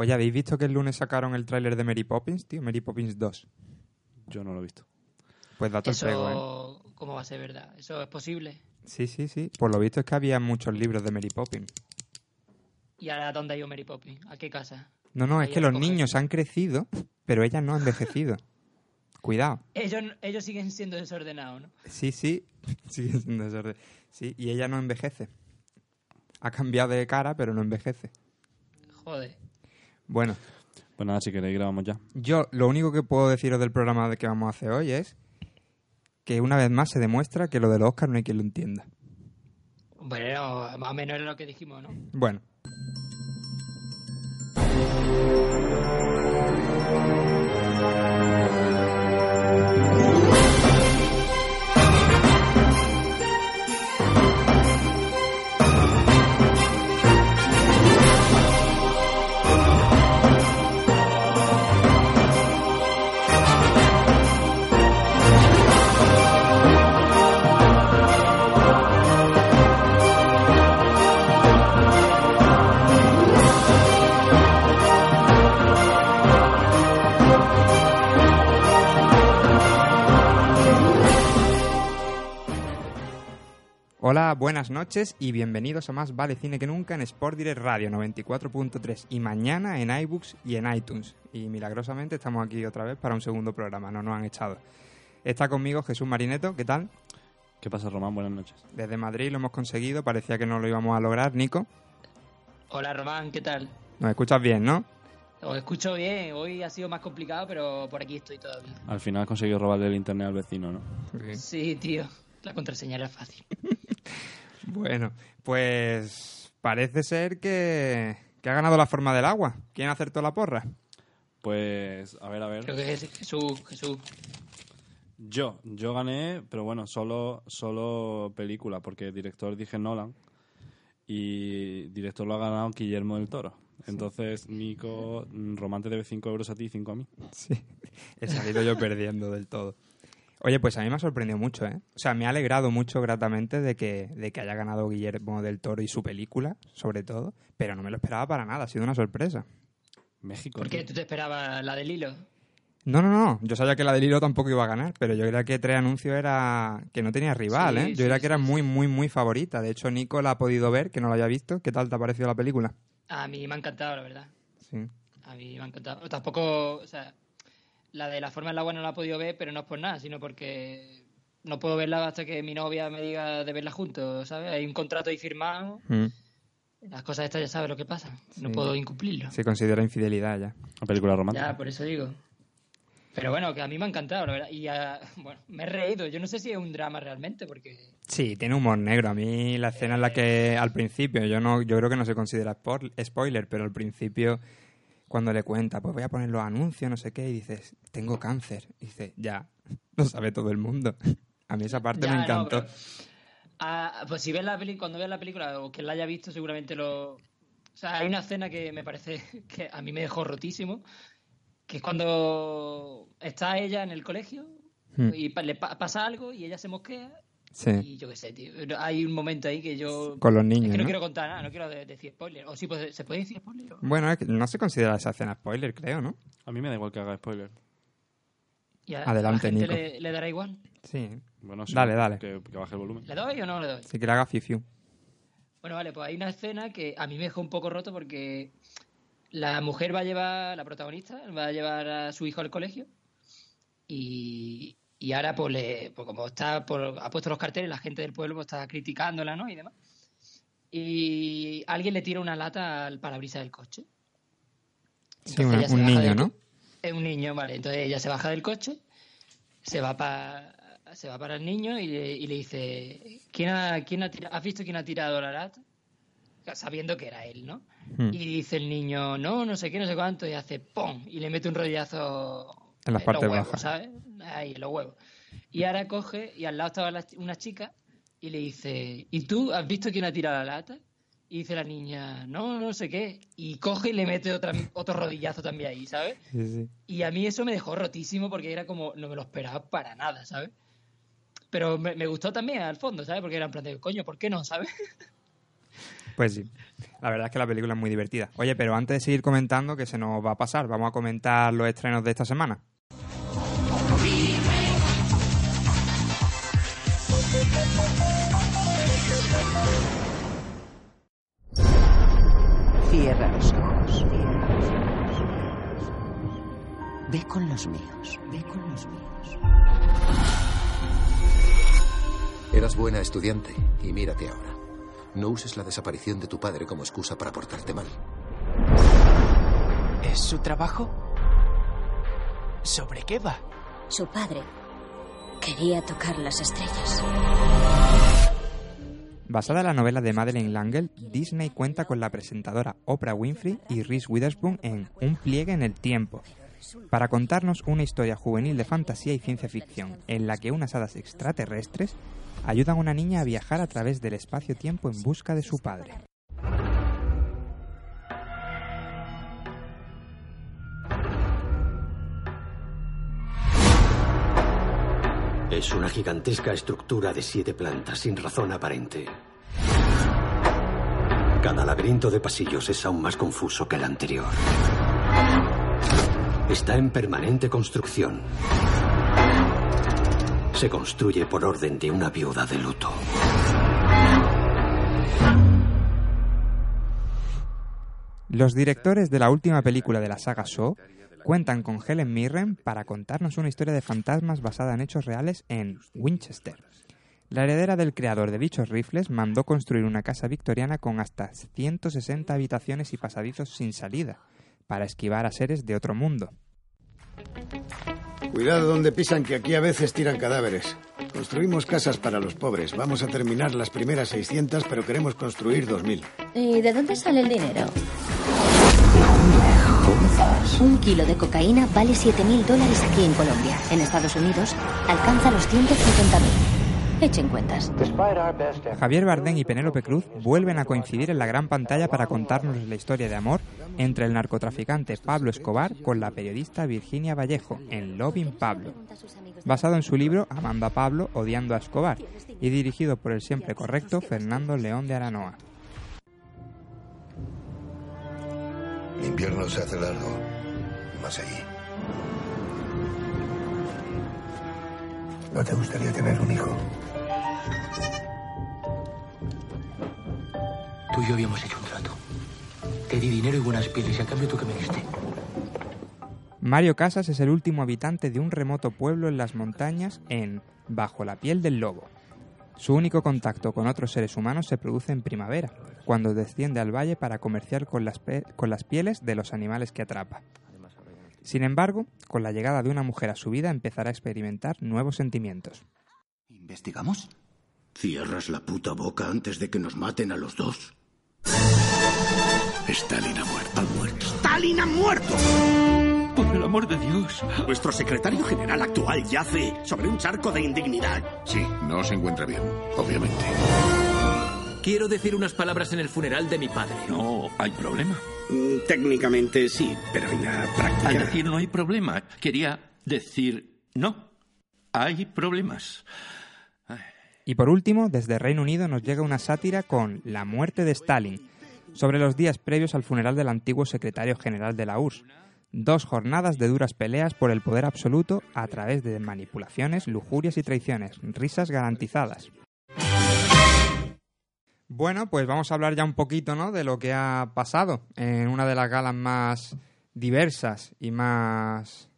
Oye, ¿habéis visto que el lunes sacaron el tráiler de Mary Poppins, tío? Mary Poppins 2. Yo no lo he visto. Pues datos Eso, pego, ¿eh? ¿cómo va a ser verdad? ¿Eso es posible? Sí, sí, sí. Por lo visto es que había muchos libros de Mary Poppins. ¿Y ahora dónde ha ido Mary Poppins? ¿A qué casa? No, no, es que los niños han crecido, pero ella no ha envejecido. Cuidado. Ellos, ellos siguen siendo desordenados, ¿no? Sí, sí. Sigue siendo desorden. Sí, y ella no envejece. Ha cambiado de cara, pero no envejece. Joder. Bueno, Pues nada, si queréis grabamos ya. yo lo único que puedo deciros del programa de que vamos a hacer hoy es que una vez más se demuestra que lo del Oscar no hay quien lo entienda. Bueno, más o menos era lo que dijimos, ¿no? Bueno. Hola, buenas noches y bienvenidos a más Vale Cine que Nunca en Sport Direct Radio 94.3 y mañana en iBooks y en iTunes. Y milagrosamente estamos aquí otra vez para un segundo programa, no nos han echado. Está conmigo Jesús Marineto, ¿qué tal? ¿Qué pasa, Román? Buenas noches. Desde Madrid lo hemos conseguido, parecía que no lo íbamos a lograr. Nico, Hola, Román, ¿qué tal? nos escuchas bien, ¿no? Os escucho bien. Hoy ha sido más complicado, pero por aquí estoy todavía. Al final has conseguido robarle el internet al vecino, ¿no? Sí, tío. La contraseña era fácil. Bueno, pues parece ser que, que ha ganado la forma del agua. ¿Quién acertó la porra? Pues, a ver, a ver. Creo que es Jesús, Jesús. Yo, yo gané, pero bueno, solo, solo película, porque director dije Nolan y director lo ha ganado Guillermo del Toro. Entonces, Nico, Román te debe 5 euros a ti y 5 a mí. Sí, he salido yo perdiendo del todo. Oye, pues a mí me ha sorprendido mucho, ¿eh? O sea, me ha alegrado mucho gratamente de que, de que haya ganado Guillermo del Toro y su película, sobre todo, pero no me lo esperaba para nada, ha sido una sorpresa. México. ¿Por qué tú te esperabas la del hilo? No, no, no, yo sabía que la del hilo tampoco iba a ganar, pero yo creía que Tres Anuncios era que no tenía rival, Sí, ¿eh? Yo sí, creía que sí, era sí. muy, muy, muy favorita. De hecho, Nico la ha podido ver, que no la había visto. ¿Qué tal te ha parecido la película? A mí me ha encantado, la verdad. Sí. A mí me ha encantado. Tampoco, o sea, la de la forma del agua no la he podido ver, pero no es por nada, sino porque no puedo verla hasta que mi novia me diga de verla juntos, ¿sabes? Hay un contrato ahí firmado. Mm. Las cosas estas ya sabes lo que pasa. No Sí. puedo incumplirlo. Se considera infidelidad ya. Una película romántica. Ya, por eso digo. Pero bueno, que a mí me ha encantado, la verdad. Y bueno, me he reído. Yo no sé si es un drama realmente, porque Sí, tiene humor negro. A mí la escena en la que al principio, yo no, yo creo que no se considera spoiler, pero al principio cuando le cuenta, pues voy a poner los anuncios, no sé qué, y dices, tengo cáncer. Y dice, ya, lo sabe todo el mundo. A mí esa parte Ya, me no, encantó. pero- Ah, pues si ves la peli cuando veas la película o quien la haya visto, seguramente lo. O sea, hay una escena que me parece que a mí me dejó rotísimo, que es cuando está ella en el colegio Hmm. y pa- le pa- pasa algo y ella se mosquea Sí, y yo qué sé, tío. Hay un momento ahí que yo. con los Es niños, que no ¿no? quiero contar nada, no quiero de- decir spoiler. O sí, pues, ¿se puede decir spoiler? o- Bueno, es que no se considera esa escena spoiler, creo, ¿no? A mí me da igual que haga spoiler. Y a- Adelante, a la gente Nico. Le, le dará igual. Sí, Bueno, sí, Dale, dale. Que, que baje el volumen. ¿Le doy o no le doy? si que le haga fifiu. Bueno, vale, pues hay una escena que a mí me dejó un poco roto porque la mujer va a llevar, la protagonista, va a llevar a su hijo al colegio y, y ahora pues, le, pues como está por, ha puesto los carteles, la gente del pueblo pues, está criticándola, ¿no? Y demás. Y alguien le tira una lata al parabrisas del coche. Sí, Entonces una- ella se un niño, del ¿no? Es un niño, vale. Entonces ella se baja del coche, se va para se va para el niño y le, y le dice ¿Quién ha, quién ha tira- ¿Has visto quién ha tirado la lata? sabiendo que era él, ¿no? Hmm. Y dice el niño, no, no sé qué, no sé cuánto, y hace ¡pum! Y le mete un rodillazo En las partes huevos, bajas. ¿sabes? Ahí, los huevos. Y ahora coge, y al lado estaba la- una chica, y le dice, ¿y tú has visto quién ha tirado la lata? Y dice la niña, no, no sé qué. Y coge y le mete otra, otro rodillazo también ahí, ¿sabes? Sí, sí. Y a mí eso me dejó rotísimo porque era como, no me lo esperaba para nada, ¿sabes? Pero me, me gustó también al fondo, ¿sabes? Porque era en plan de, coño, ¿por qué no, ¿sabes? Pues sí. La verdad es que la película es muy divertida. Oye, pero antes de seguir comentando, que se nos va a pasar, vamos a comentar los estrenos de esta semana. Ve con los míos. Ve con los míos. Eras buena estudiante y mírate ahora. No uses la desaparición de tu padre como excusa para portarte mal. ¿Es su trabajo? ¿Sobre qué va? Su padre quería tocar las estrellas. Basada en la novela de Madeleine L'Angle, Disney cuenta con la presentadora Oprah Winfrey y Reese Witherspoon en Un pliegue en el tiempo, para contarnos una historia juvenil de fantasía y ciencia ficción, en la que unas hadas extraterrestres ayudan a una niña a viajar a través del espacio-tiempo en busca de su padre. Es una gigantesca estructura de siete plantas sin razón aparente. Cada laberinto de pasillos es aún más confuso que el anterior. Está en permanente construcción. Se construye por orden de una viuda de luto. Los directores de la última película de la saga Saw cuentan con Helen Mirren para contarnos una historia de fantasmas basada en hechos reales en Winchester. La heredera del creador de dichos rifles mandó construir una casa victoriana con hasta 160 habitaciones y pasadizos sin salida, para esquivar a seres de otro mundo. Cuidado donde pisan, que aquí a veces tiran cadáveres. Construimos casas para los pobres. Vamos a terminar las primeras 600, pero queremos construir 2.000. ¿Y de dónde sale el dinero? Un kilo de cocaína vale 7.000 dólares aquí en Colombia. En Estados Unidos alcanza los 150.000. Echen cuentas. Javier Bardem y Penélope Cruz vuelven a coincidir en la gran pantalla para contarnos la historia de amor entre el narcotraficante Pablo Escobar con la periodista Virginia Vallejo en Loving Pablo, basado en su libro Amando a Pablo, odiando a Escobar, y dirigido por el siempre correcto Fernando León de Aranoa. El invierno se hace largo. Más allí. ¿No te gustaría tener un hijo? Tú y yo habíamos hecho un trato. Te di dinero y buenas pieles y a cambio tú que me diste. Mario Casas es el último habitante de un remoto pueblo en las montañas en Bajo la piel del lobo. Su único contacto con otros seres humanos se produce en primavera, cuando desciende al valle para comerciar con las, con las pieles de los animales que atrapa. Sin embargo, con la llegada de una mujer a su vida empezará a experimentar nuevos sentimientos. ¿Investigamos? ¿Cierras la puta boca antes de que nos maten a los dos? Stalin ha muerto. Ha muerto. ¡Stalin ha muerto! Por el amor de Dios. Nuestro secretario general actual yace sobre un charco de indignidad. Sí, no se encuentra bien, obviamente. Quiero decir unas palabras en el funeral de mi padre. No, hay problema. Mm, Técnicamente sí, pero en la práctica... Al decir no hay problema, quería decir no. Hay problemas. Y por último, desde Reino Unido nos llega una sátira con La muerte de Stalin, sobre los días previos al funeral del antiguo secretario general de la URSS. Dos jornadas de duras peleas por el poder absoluto a través de manipulaciones, lujurias y traiciones, risas garantizadas. Bueno, pues vamos a hablar ya un poquito, ¿no? De lo que ha pasado en una de las galas más diversas y más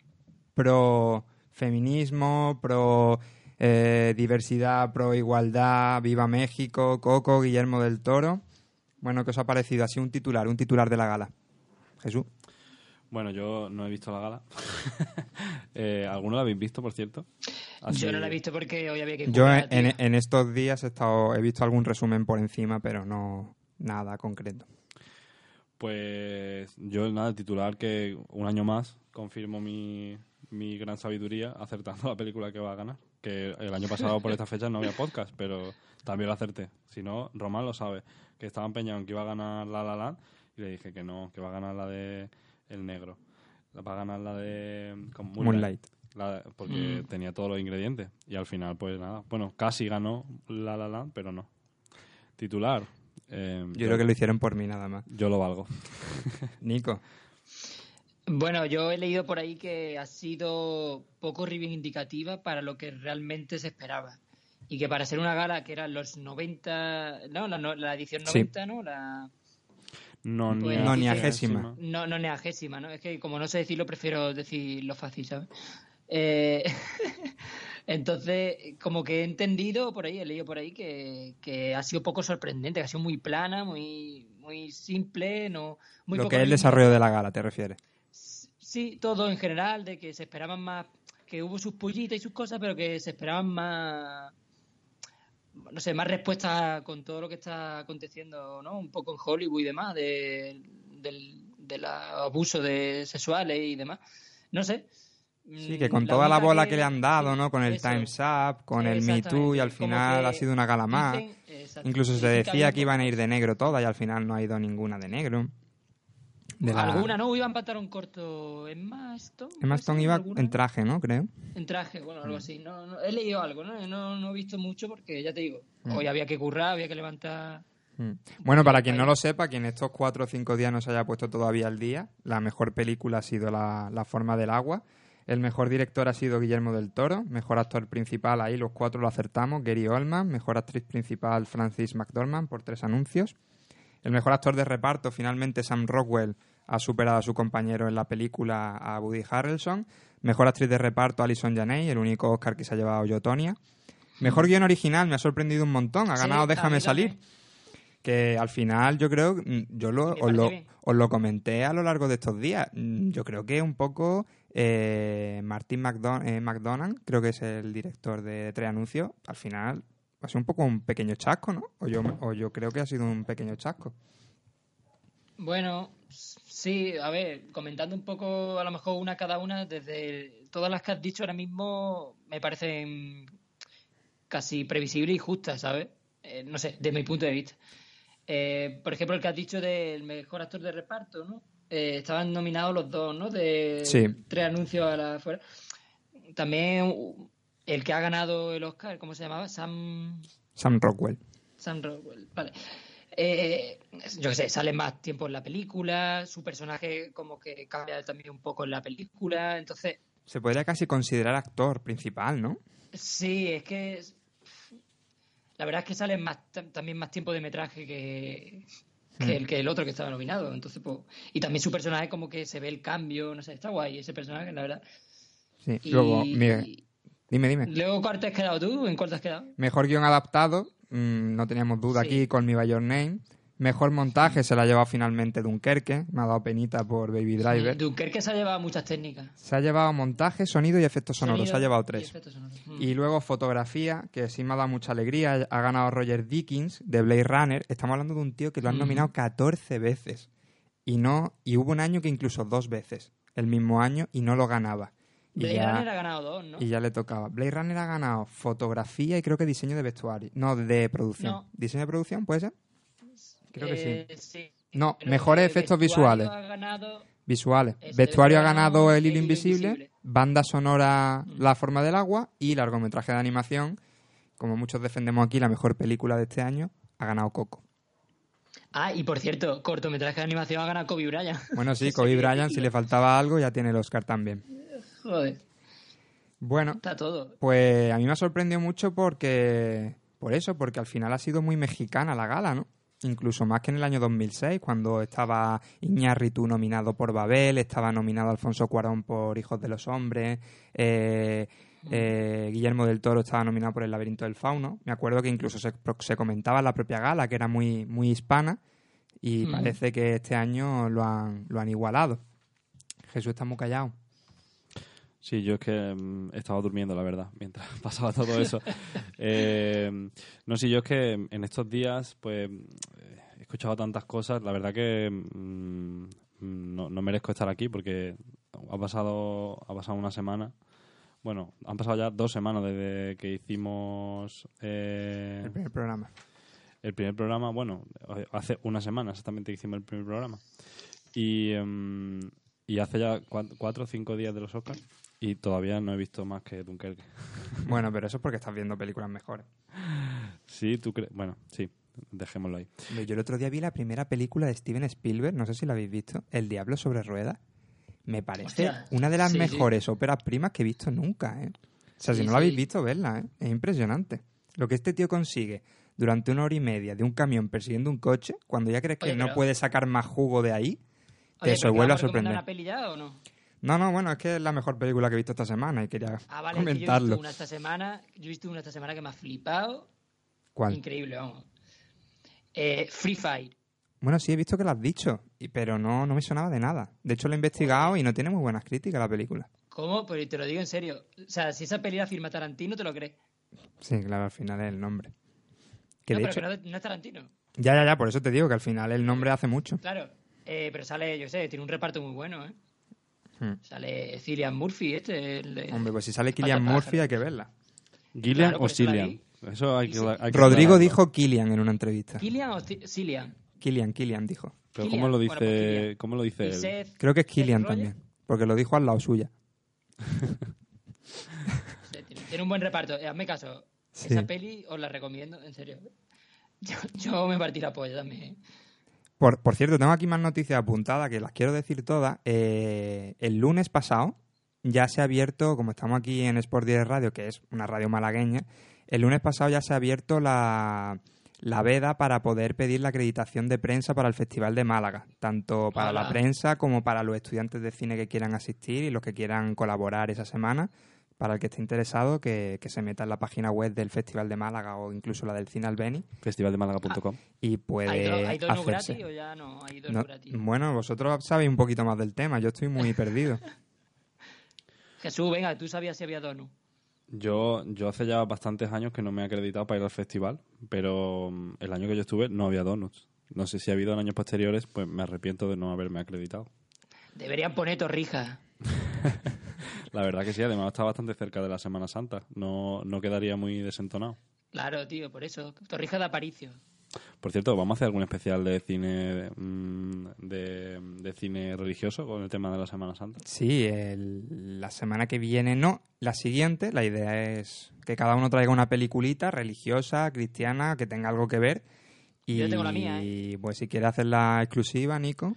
pro feminismo, pro eh, diversidad, pro igualdad, viva México, Coco, Guillermo del Toro. Bueno, ¿qué os ha parecido? Así un titular, un titular de la gala. Jesús. Bueno, yo no he visto la gala. eh, ¿Alguno la habéis visto, por cierto? Así- Yo no la he visto porque hoy había que Yo currar, en, estos días he, estado, he visto algún resumen por encima, pero no, nada concreto. Pues yo, nada, el titular que un año más confirmo mi, mi gran sabiduría acertando la película que va a ganar. Que el año pasado por esta fecha no había podcast, pero también lo acerté. Si no, Román lo sabe, que estaba empeñado en que iba a ganar La La Land y le dije que no, que va a ganar la de El Negro. Va a ganar la de con Moonlight. La- porque Mm. tenía todos los ingredientes. Y al final, pues nada. Bueno, casi ganó La La Land, pero no. Titular. eh, Yo creo que lo hicieron por mí nada más. Yo lo valgo. Nico. Bueno, yo he leído por ahí que ha sido poco reivindicativa para lo que realmente se esperaba. Y que para ser una gala que eran los 90, no, la, no- la edición Sí. 90, ¿no? La, No, pues, No, ni agésima. No, no neagésima, ¿no? Es que como no sé decirlo, prefiero decirlo fácil, ¿sabes? Eh, entonces, como que he entendido por ahí, he leído por ahí que, que ha sido poco sorprendente, que ha sido muy plana, muy, muy simple, no, muy lo poco que es el desarrollo de la gala, ¿te refieres? Sí, todo en general, de que se esperaban más, que hubo sus pullitas y sus cosas, pero que se esperaban más, no sé, más respuestas con todo lo que está aconteciendo, ¿no? Un poco en Hollywood y demás, de, del, del abuso de sexuales y demás. No sé. Sí, que Mm, con la toda la bola que le han dado, ¿no? Con el eso. Time's Up, con el Me Too, y al final que ha sido una gala más. dicen- Incluso se que decía había que iban a ir de negro todas y al final no ha ido ninguna de negro. De la- Alguna, ¿no? Iban pantalón corto en Maston. Emma Stone iba en traje, ¿no? Creo. En traje, bueno, Mm. algo así. No, no, he leído algo, ¿no? No, no he visto mucho porque, ya te digo, Mm. hoy había que currar, había que levantar... Mm. Bueno, para quien no lo sepa, quien estos cuatro o cinco días no se haya puesto todavía al día, la mejor película ha sido La, La forma del agua. El mejor director ha sido Guillermo del Toro. Mejor actor principal, ahí los cuatro lo acertamos, Gary Oldman. Mejor actriz principal, Francis McDormand, por tres anuncios. El mejor actor de reparto, finalmente, Sam Rockwell, ha superado a su compañero en la película, a Woody Harrelson. Mejor actriz de reparto, Alison Janney, el único Oscar que se ha llevado yo, Tonya. Mejor guion original, me ha sorprendido un montón. Ha ganado Déjame salir. también. Que al final yo creo, mm, yo lo, os, lo, bien. os lo comenté a lo largo de estos días. Mm, Yo creo que un poco eh, Martin McDon eh, McDonald, creo que es el director de Tres Anuncios, al final ha sido un poco un pequeño chasco, ¿no? O yo, o yo creo que ha sido un pequeño chasco. Bueno, sí, a ver, comentando un poco a lo mejor una cada una, desde todas las que has dicho ahora mismo me parecen casi previsibles y justas, ¿sabes? Eh, no sé, de mi punto de vista. Eh, por ejemplo, el que has dicho del mejor actor de reparto, ¿no? Eh, estaban nominados los dos, ¿no? De Sí. tres anuncios a la fuera. También uh, el que ha ganado el Oscar, ¿cómo se llamaba? Sam... Sam Rockwell. Sam Rockwell, vale. Eh, yo qué sé, sale más tiempo en la película, su personaje como que cambia también un poco en la película, entonces Se podría casi considerar actor principal, ¿no? sí, es que la verdad es que sale más tam- también más tiempo de metraje que, que Hmm. el que el otro que estaba nominado, entonces pues y también su personaje como que se ve el cambio, no sé, está guay ese personaje, la verdad. Sí. Y- Luego, Miguel, dime, dime. Luego, ¿cuál te has quedado tú? ¿En cuál te has quedado? Mejor guion adaptado, mm, no teníamos duda Sí. aquí con Mi By Your Name. Mejor montaje se la ha llevado finalmente Dunkerque, me ha dado penita por Baby Driver. Dunkerque se ha llevado muchas técnicas. Se ha llevado montaje, sonido y efectos sonoros, Sonido se ha llevado y tres. sonoros. Mm. Y luego fotografía, que sí me ha dado mucha alegría, ha ganado Roger Dickens de Blade Runner. Estamos hablando de un tío que lo han Mm. nominado 14 veces. Y no y hubo un año que incluso dos veces, el mismo año, y no lo ganaba. Y ya, Runner ha ganado dos, ¿no? y ya le tocaba. Blade Runner ha ganado fotografía y creo que diseño de vestuario. No, de producción. No. ¿Diseño de producción puede ser? Creo que Eh, sí. sí. No, Pero mejores efectos visuales. ha ganado- Visuales. Vestuario ha ganado El Hilo Invisible, Invisible. banda sonora Mm. La Forma del Agua y largometraje de animación. Como muchos defendemos aquí, la mejor película de este año ha ganado Coco. Ah, y por cierto, cortometraje de animación ha ganado Kobe Bryant. Bueno, sí, Kobe. Bryant, si le faltaba algo, ya tiene el Oscar también. Joder, Bueno, está todo. pues a mí me ha sorprendido mucho porque... Por eso, porque al final ha sido muy mexicana la gala, ¿no? Incluso más que en el año 2006, cuando estaba Iñárritu nominado por Babel, estaba nominado Alfonso Cuarón por Hijos de los Hombres, eh, eh, Guillermo del Toro estaba nominado por El laberinto del fauno. Me acuerdo que incluso se, se comentaba en la propia gala que era muy, muy hispana y Mm. parece que este año lo han, lo han igualado. Jesús está muy callado. Sí, yo es que mm, estaba durmiendo, la verdad, mientras pasaba todo eso. Eh, no sé, yo es que en estos días, pues, eh, escuchado tantas cosas. La verdad que mm, no, no merezco estar aquí porque ha pasado, ha pasado una semana. Bueno, han pasado ya dos semanas desde que hicimos eh, El primer programa. el primer programa. Bueno, hace una semana exactamente que hicimos el primer programa. Y, em, y hace ya cua- cuatro o cinco días de los Oscars y todavía no he visto más que Dunkerque. Bueno, pero eso es porque estás viendo películas mejores. Sí, tú crees. Bueno, sí, dejémoslo ahí. Yo el otro día vi la primera película de Steven Spielberg, no sé si la habéis visto, El Diablo sobre Ruedas. Me parece Hostia. una de las Sí, sí. mejores óperas primas que he visto nunca, ¿eh? O sea, si Sí, no la habéis visto, verla, ¿eh? Es impresionante. Lo que este tío consigue durante una hora y media de un camión persiguiendo un coche, cuando ya crees que Oye, no pero- puede sacar más jugo de ahí, Oye, te se ¿pero que vuelve a sorprender. una peli ya o no? No, no, bueno, es que es la mejor película que he visto esta semana y quería Ah, vale, que yo he comentarlo. visto una esta semana, yo he visto una esta semana que me ha flipado. ¿Cuál? Increíble, vamos. Eh, Free Fire. Bueno, sí, he visto que lo has dicho, pero no, no me sonaba de nada. De hecho, lo he investigado y no tiene muy buenas críticas la película. ¿Cómo? Pero te lo digo en serio. O sea, si esa peli la firma Tarantino, te lo crees. Sí, claro, al final es el nombre. Que no, de pero hecho... que no, no es Tarantino. Ya, ya, ya, por eso te digo que al final el nombre hace mucho. Claro. Eh, pero sale, yo sé, tiene un reparto muy bueno, ¿eh? Hmm. Sale Cillian Murphy, este. El de... Hombre, pues si sale Killian Pata Murphy hay que verla. ¿Gillian Claro, o Cillian? Eso hay que, hay que Rodrigo aclararlo. dijo Killian en una entrevista. ¿Killian o Ci- Cillian? Killian, Killian dijo. Pero Cillian. ¿cómo lo Bueno, dice, pues Cillian. ¿cómo lo dice él? Seth- Creo que es Killian también, porque lo dijo al lado suya. Tiene un buen reparto. Eh, hazme caso. Sí. Esa peli os la recomiendo, en serio. Yo, yo me partí la polla también. ¿eh? Por, por cierto, tengo aquí más noticias apuntadas que las quiero decir todas. Eh, el lunes pasado ya se ha abierto, como estamos aquí en Sport 10 Radio, que es una radio malagueña, el lunes pasado ya se ha abierto la, la veda para poder pedir la acreditación de prensa para el Festival de Málaga, tanto para la prensa como para los estudiantes de cine que quieran asistir y los que quieran colaborar esa semana. Para el que esté interesado, que, que se meta en la página web del Festival de Málaga o incluso la del Cine Albeni Festivaldemalaga.com. y puede ¿Hay, do- hay hacerse. gratis o ya no? Hay No, gratis. bueno, vosotros sabéis un poquito más del tema, yo estoy muy perdido. Jesús, venga, tú sabías si había donuts. Yo, yo hace ya bastantes años que no me he acreditado para ir al festival, pero mm, el año que yo estuve no había donuts. No sé si ha habido en años posteriores, pues me arrepiento de no haberme acreditado. Deberían poner torrijas. La verdad que sí, además está bastante cerca de la Semana Santa. No, no quedaría muy desentonado. Claro, tío, por eso. Torrijas de Aparicio. Por cierto, ¿vamos a hacer algún especial de cine mm, de, de cine religioso con el tema de la Semana Santa? Sí, el- la semana que viene no, la siguiente, la idea es que cada uno traiga una peliculita religiosa, cristiana, que tenga algo que ver. Y Yo tengo la mía, ¿eh? pues si quiere hacerla exclusiva, Nico.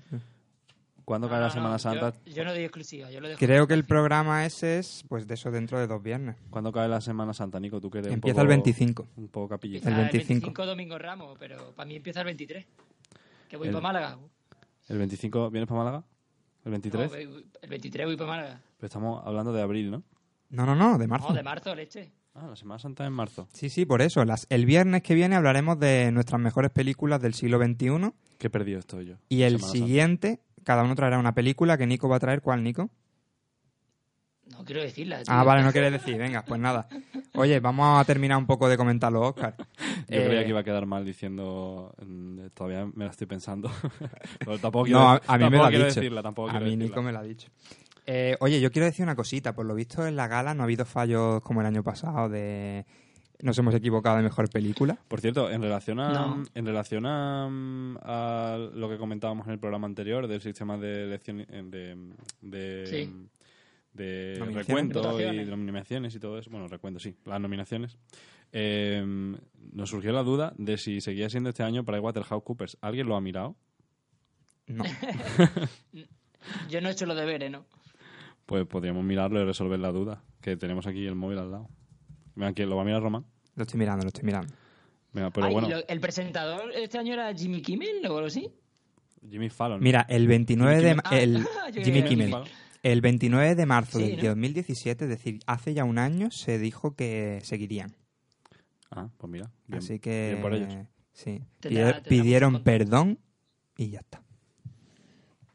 ¿Cuándo cae No, la no, Semana no, Santa? Yo, yo no doy exclusiva, yo lo dejo. Creo que el programa ese es pues de eso dentro de dos viernes. ¿Cuándo cae la Semana Santa, Nico? ¿Tú que eres un Empieza poco- el 25. Un poco capillita. el Ah, 25. Domingo Ramos, pero para mí empieza el 23. Que voy El- para Málaga. ¿El 25 vienes para Málaga? ¿El 23? No, voy- el 23 voy para Málaga. Pero estamos hablando de abril, ¿no? No, no, no, de marzo. No, de marzo, leche. Ah, la Semana Santa es en marzo. Sí, sí, por eso. Las, el viernes que viene hablaremos de nuestras mejores películas del siglo XXI Qué perdido estoy yo. y el Semana Santa. siguiente, cada uno traerá una película que Nico va a traer. ¿Cuál, Nico? No quiero decirla. tío. Ah, vale, no quieres decir. Venga, pues nada. Oye, vamos a terminar un poco de comentar los Oscars. Yo Eh, creía que iba a quedar mal diciendo. mm, Todavía me la estoy pensando. Pero tampoco No, quiero, a, a mí me tampoco lo ha quiero dicho. decirla, tampoco a mí decirla. Nico me lo ha dicho. Eh, oye, yo quiero decir una cosita. Por lo visto en la gala no ha habido fallos como el año pasado de... Nos hemos equivocado de mejor película. Por cierto, en relación a, No. en relación a, a lo que comentábamos en el programa anterior del sistema de elección eh, de, de, Sí. de recuento y de nominaciones y todo eso, bueno, recuento sí, las nominaciones, eh, nos surgió la duda de si seguía siendo este año para Coopers. ¿Alguien lo ha mirado? No. Yo no he hecho los deberes, ¿no? Pues podríamos mirarlo y resolver la duda, que tenemos aquí el móvil al lado. ¿quién lo va a mirar, Román? Lo estoy mirando, lo estoy mirando. Venga, pero Ay, bueno, lo- ¿El presentador este año era Jimmy Kimmel o algo así? Jimmy Fallon. Mira, el 29 de... ma- Ah, El, yo Jimmy Kimmel. Fallon. El 29 de marzo Sí, del ¿no? 2017, es decir, hace ya un año, se dijo que seguirían. Ah, pues mira. Bien, Así que... bien por ellos. Sí. Tendrá- Pidieron- tendrá pidieron mucho perdón y ya está.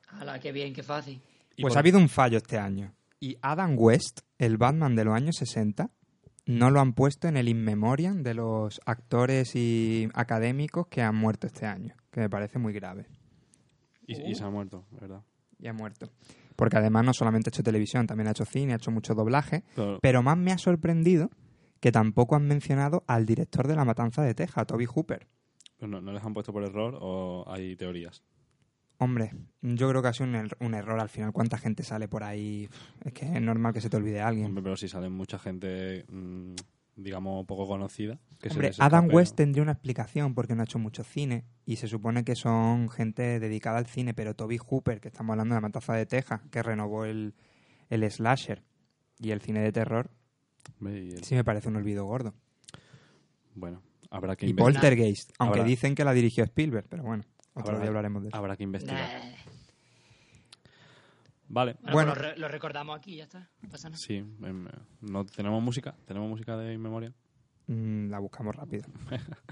Hala, qué bien, qué fácil. Pues por- ha habido un fallo este año. Y Adam West, el Batman de los años 60, no lo han puesto en el in memoriam de los actores y académicos que han muerto este año, que me parece muy grave. Y, y se ha muerto, ¿verdad? Y ha muerto. Porque además no solamente ha hecho televisión, también ha hecho cine, ha hecho mucho doblaje. Pero- Pero más me ha sorprendido que tampoco han mencionado al director de La Matanza de Texas, Toby Hooper. Pero no, ¿No les han puesto por error o hay teorías? Hombre, yo creo que ha sido un, er- un error al final. ¿Cuánta gente sale por ahí? Es que es normal que se te olvide alguien. Hombre, pero si sale mucha gente, mm, digamos, poco conocida. Que se Hombre, les Adam escape, West ¿no? tendría una explicación porque no ha hecho mucho cine y se supone que son gente dedicada al cine, pero Toby Hooper, que estamos hablando de la matanza de Texas, que renovó el, el slasher y el cine de terror, el- sí me parece un olvido gordo. Bueno, habrá que Y. Poltergeist, aunque Habrá- dicen que la dirigió Spielberg, pero bueno, otro Habrá- día hablaremos de eso. Habrá que investigar. Nah. Vale. Bueno, Bueno. pues lo, re- lo recordamos aquí y ya está. No pasa nada. Sí, em, no, ¿tenemos música? ¿Tenemos música de In Memoria? Mm, la buscamos rápido.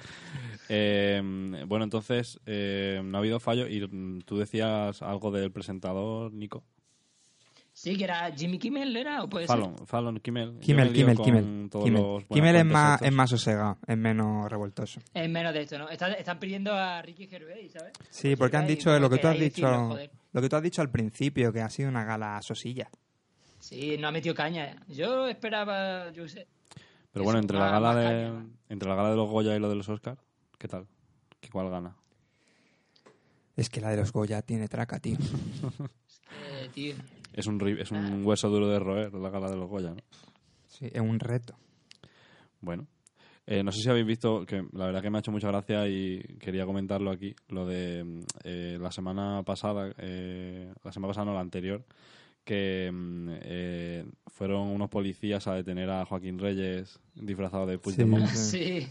Eh, bueno, entonces, eh, no ha habido fallo y mm, tú decías algo del presentador, Nico. Sí, que era Jimmy Kimmel, ¿era? ¿O puede Fallon, Fallon, Kimmel. Kimmel, Kimmel, Kimmel. Kimmel, Kimmel es, más, es más sosegado, es menos revoltoso. ser? Es menos de esto, ¿no? Están, están pidiendo a Ricky Gervais, ¿sabes? Sí, Pues porque han dicho lo que tú has dicho, decirlo, lo que tú has dicho al principio, que ha sido una gala sosilla. Sí, no ha metido caña. Yo esperaba, yo sé. Pero bueno, entre la gala de entre la gala de los Goya y lo de los Oscar, ¿qué tal? ¿Qué cuál gana? Es que la de los Goya tiene traca, tío. Eh, tío. Es un es un Ah. hueso duro de roer la gala de los Goya, ¿no? Sí, es un reto. Bueno, eh, no sé si habéis visto, que la verdad que me ha hecho mucha gracia y quería comentarlo aquí, lo de mm, eh, la semana pasada, eh, la semana pasada no, la anterior, que mm, eh, fueron unos policías a detener a Joaquín Reyes disfrazado de Puigdemont. Sí.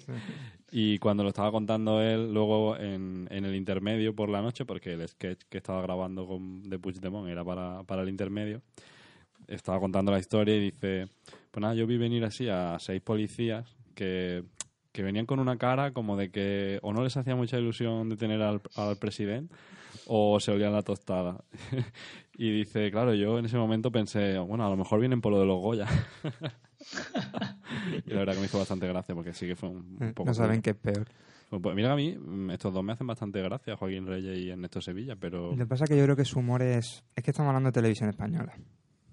Y cuando lo estaba contando él, luego en, en el intermedio por la noche, porque el sketch que estaba grabando con, de Puigdemont era para, para el intermedio, estaba contando la historia y dice, pues nada, yo vi venir así a seis policías que, que venían con una cara como de que o no les hacía mucha ilusión de tener al, al presidente o se olían la tostada. y dice, claro, yo en ese momento pensé, bueno, a lo mejor vienen por lo de los Goya. y la verdad que me hizo bastante gracia porque sí que fue un, un poco... no saben qué es peor. Pues, mira que a mí mm, estos dos me hacen bastante gracia, Joaquín Reyes y Ernesto Sevilla, pero... Lo que pasa es que yo creo que su humor es... Es que estamos hablando de televisión española.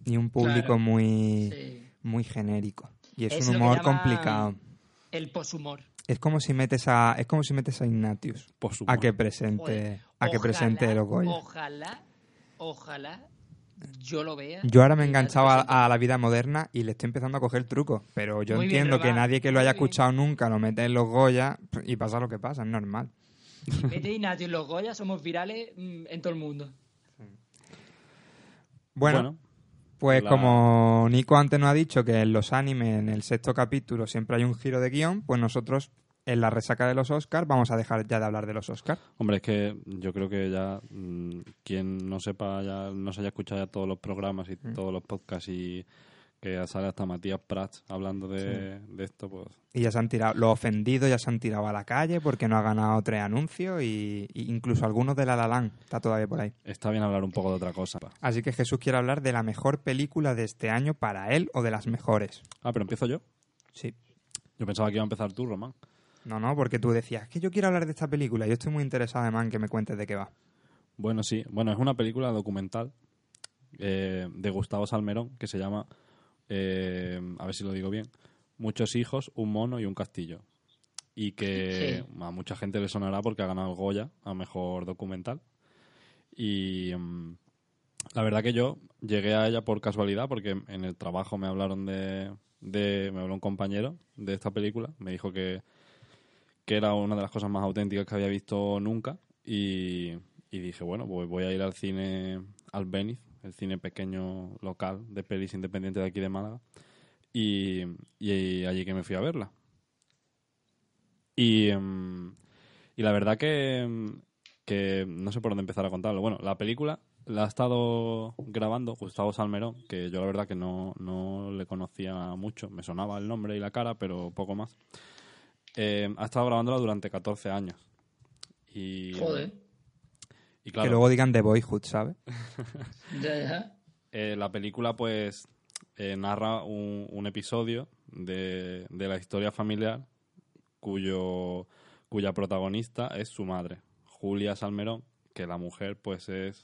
Y un público Claro. muy, Sí. muy genérico. Y es, Es un humor complicado. El poshumor. Es como si metes a, es como si metes a Ignatius Poshumor. a que presente, Joder, a que presente los Goya. Ojalá, ojalá yo lo vea. Yo ahora me he enganchado a, la vida moderna y le estoy empezando a coger el truco. Pero yo Muy bien, entiendo que nadie que lo haya escuchado nunca lo mete en los Goya y pasa lo que pasa, es normal. Mete Ignatius los Goya, somos virales mm, en todo el mundo. Bueno, Bueno, pues la- como Nico antes nos ha dicho que en los animes, en el sexto capítulo, siempre hay un giro de guion, pues nosotros en la resaca de los Oscars vamos a dejar ya de hablar de los Oscars. Hombre, es que yo creo que ya mm, quien no sepa, ya no se haya escuchado ya todos los programas y Mm. todos los podcasts y que sale hasta Matías Prats hablando de, de esto, pues Y ya se han tirado, los ofendidos ya se han tirado a la calle porque no ha ganado tres anuncios y, y incluso algunos de La La Land está todavía por ahí. está bien hablar un poco de otra cosa. Así que Jesús quiere hablar de la mejor película de este año para él o de las mejores. Ah, pero empiezo yo. Sí. Yo pensaba que iba a empezar tú, Román. No, no, porque tú decías que yo quiero hablar de esta película. Yo estoy muy interesado además en que me cuentes de qué va. Bueno, sí. Bueno, es una película documental eh, de Gustavo Salmerón que se llama, eh, a ver si lo digo bien, Muchos hijos, un mono y un castillo. Y que a mucha gente le sonará porque ha ganado el Goya a Mejor Documental. Y mm, la verdad que yo llegué a ella por casualidad porque en el trabajo me hablaron de, de me habló un compañero de esta película, me dijo que, que era una de las cosas más auténticas que había visto nunca y, dije, bueno, pues voy a ir al cine Albeniz, el cine pequeño local de pelis independiente de aquí de Málaga y, y allí que me fui a verla. Y, em, y la verdad que, em, que no sé por dónde empezar a contarlo. Bueno, la película la ha estado grabando Gustavo Salmerón, que yo la verdad que no, no le conocía mucho. Me sonaba el nombre y la cara, pero poco más. Eh, ha estado grabándola durante 14 años. Y, Joder. y claro, Que luego digan The Boyhood, ¿sabes? Ya, ya. eh, la película pues eh, narra un, un episodio de, de la historia familiar cuyo cuya protagonista es su madre, Julia Salmerón, que la mujer pues es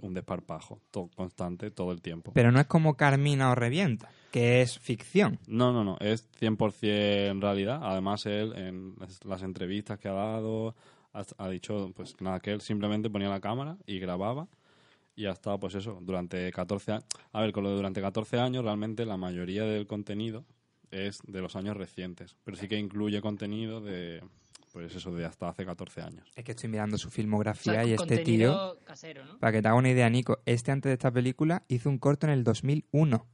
un desparpajo todo, constante todo el tiempo. Pero no es como Carmina o Revienta, que es ficción. No, no, no, es 100% realidad. Además, él en las entrevistas que ha dado ha, ha dicho pues nada, que él simplemente ponía la cámara y grababa y ha estado pues eso, durante 14 años. A ver, con lo de durante 14 años realmente la mayoría del contenido es de los años recientes, pero sí que incluye contenido de pues eso de hasta hace 14 años. Es que estoy mirando su filmografía O sea, y este tío, contenido casero, ¿no? para que te haga una idea, Nico, este antes de esta película hizo un corto en el 2001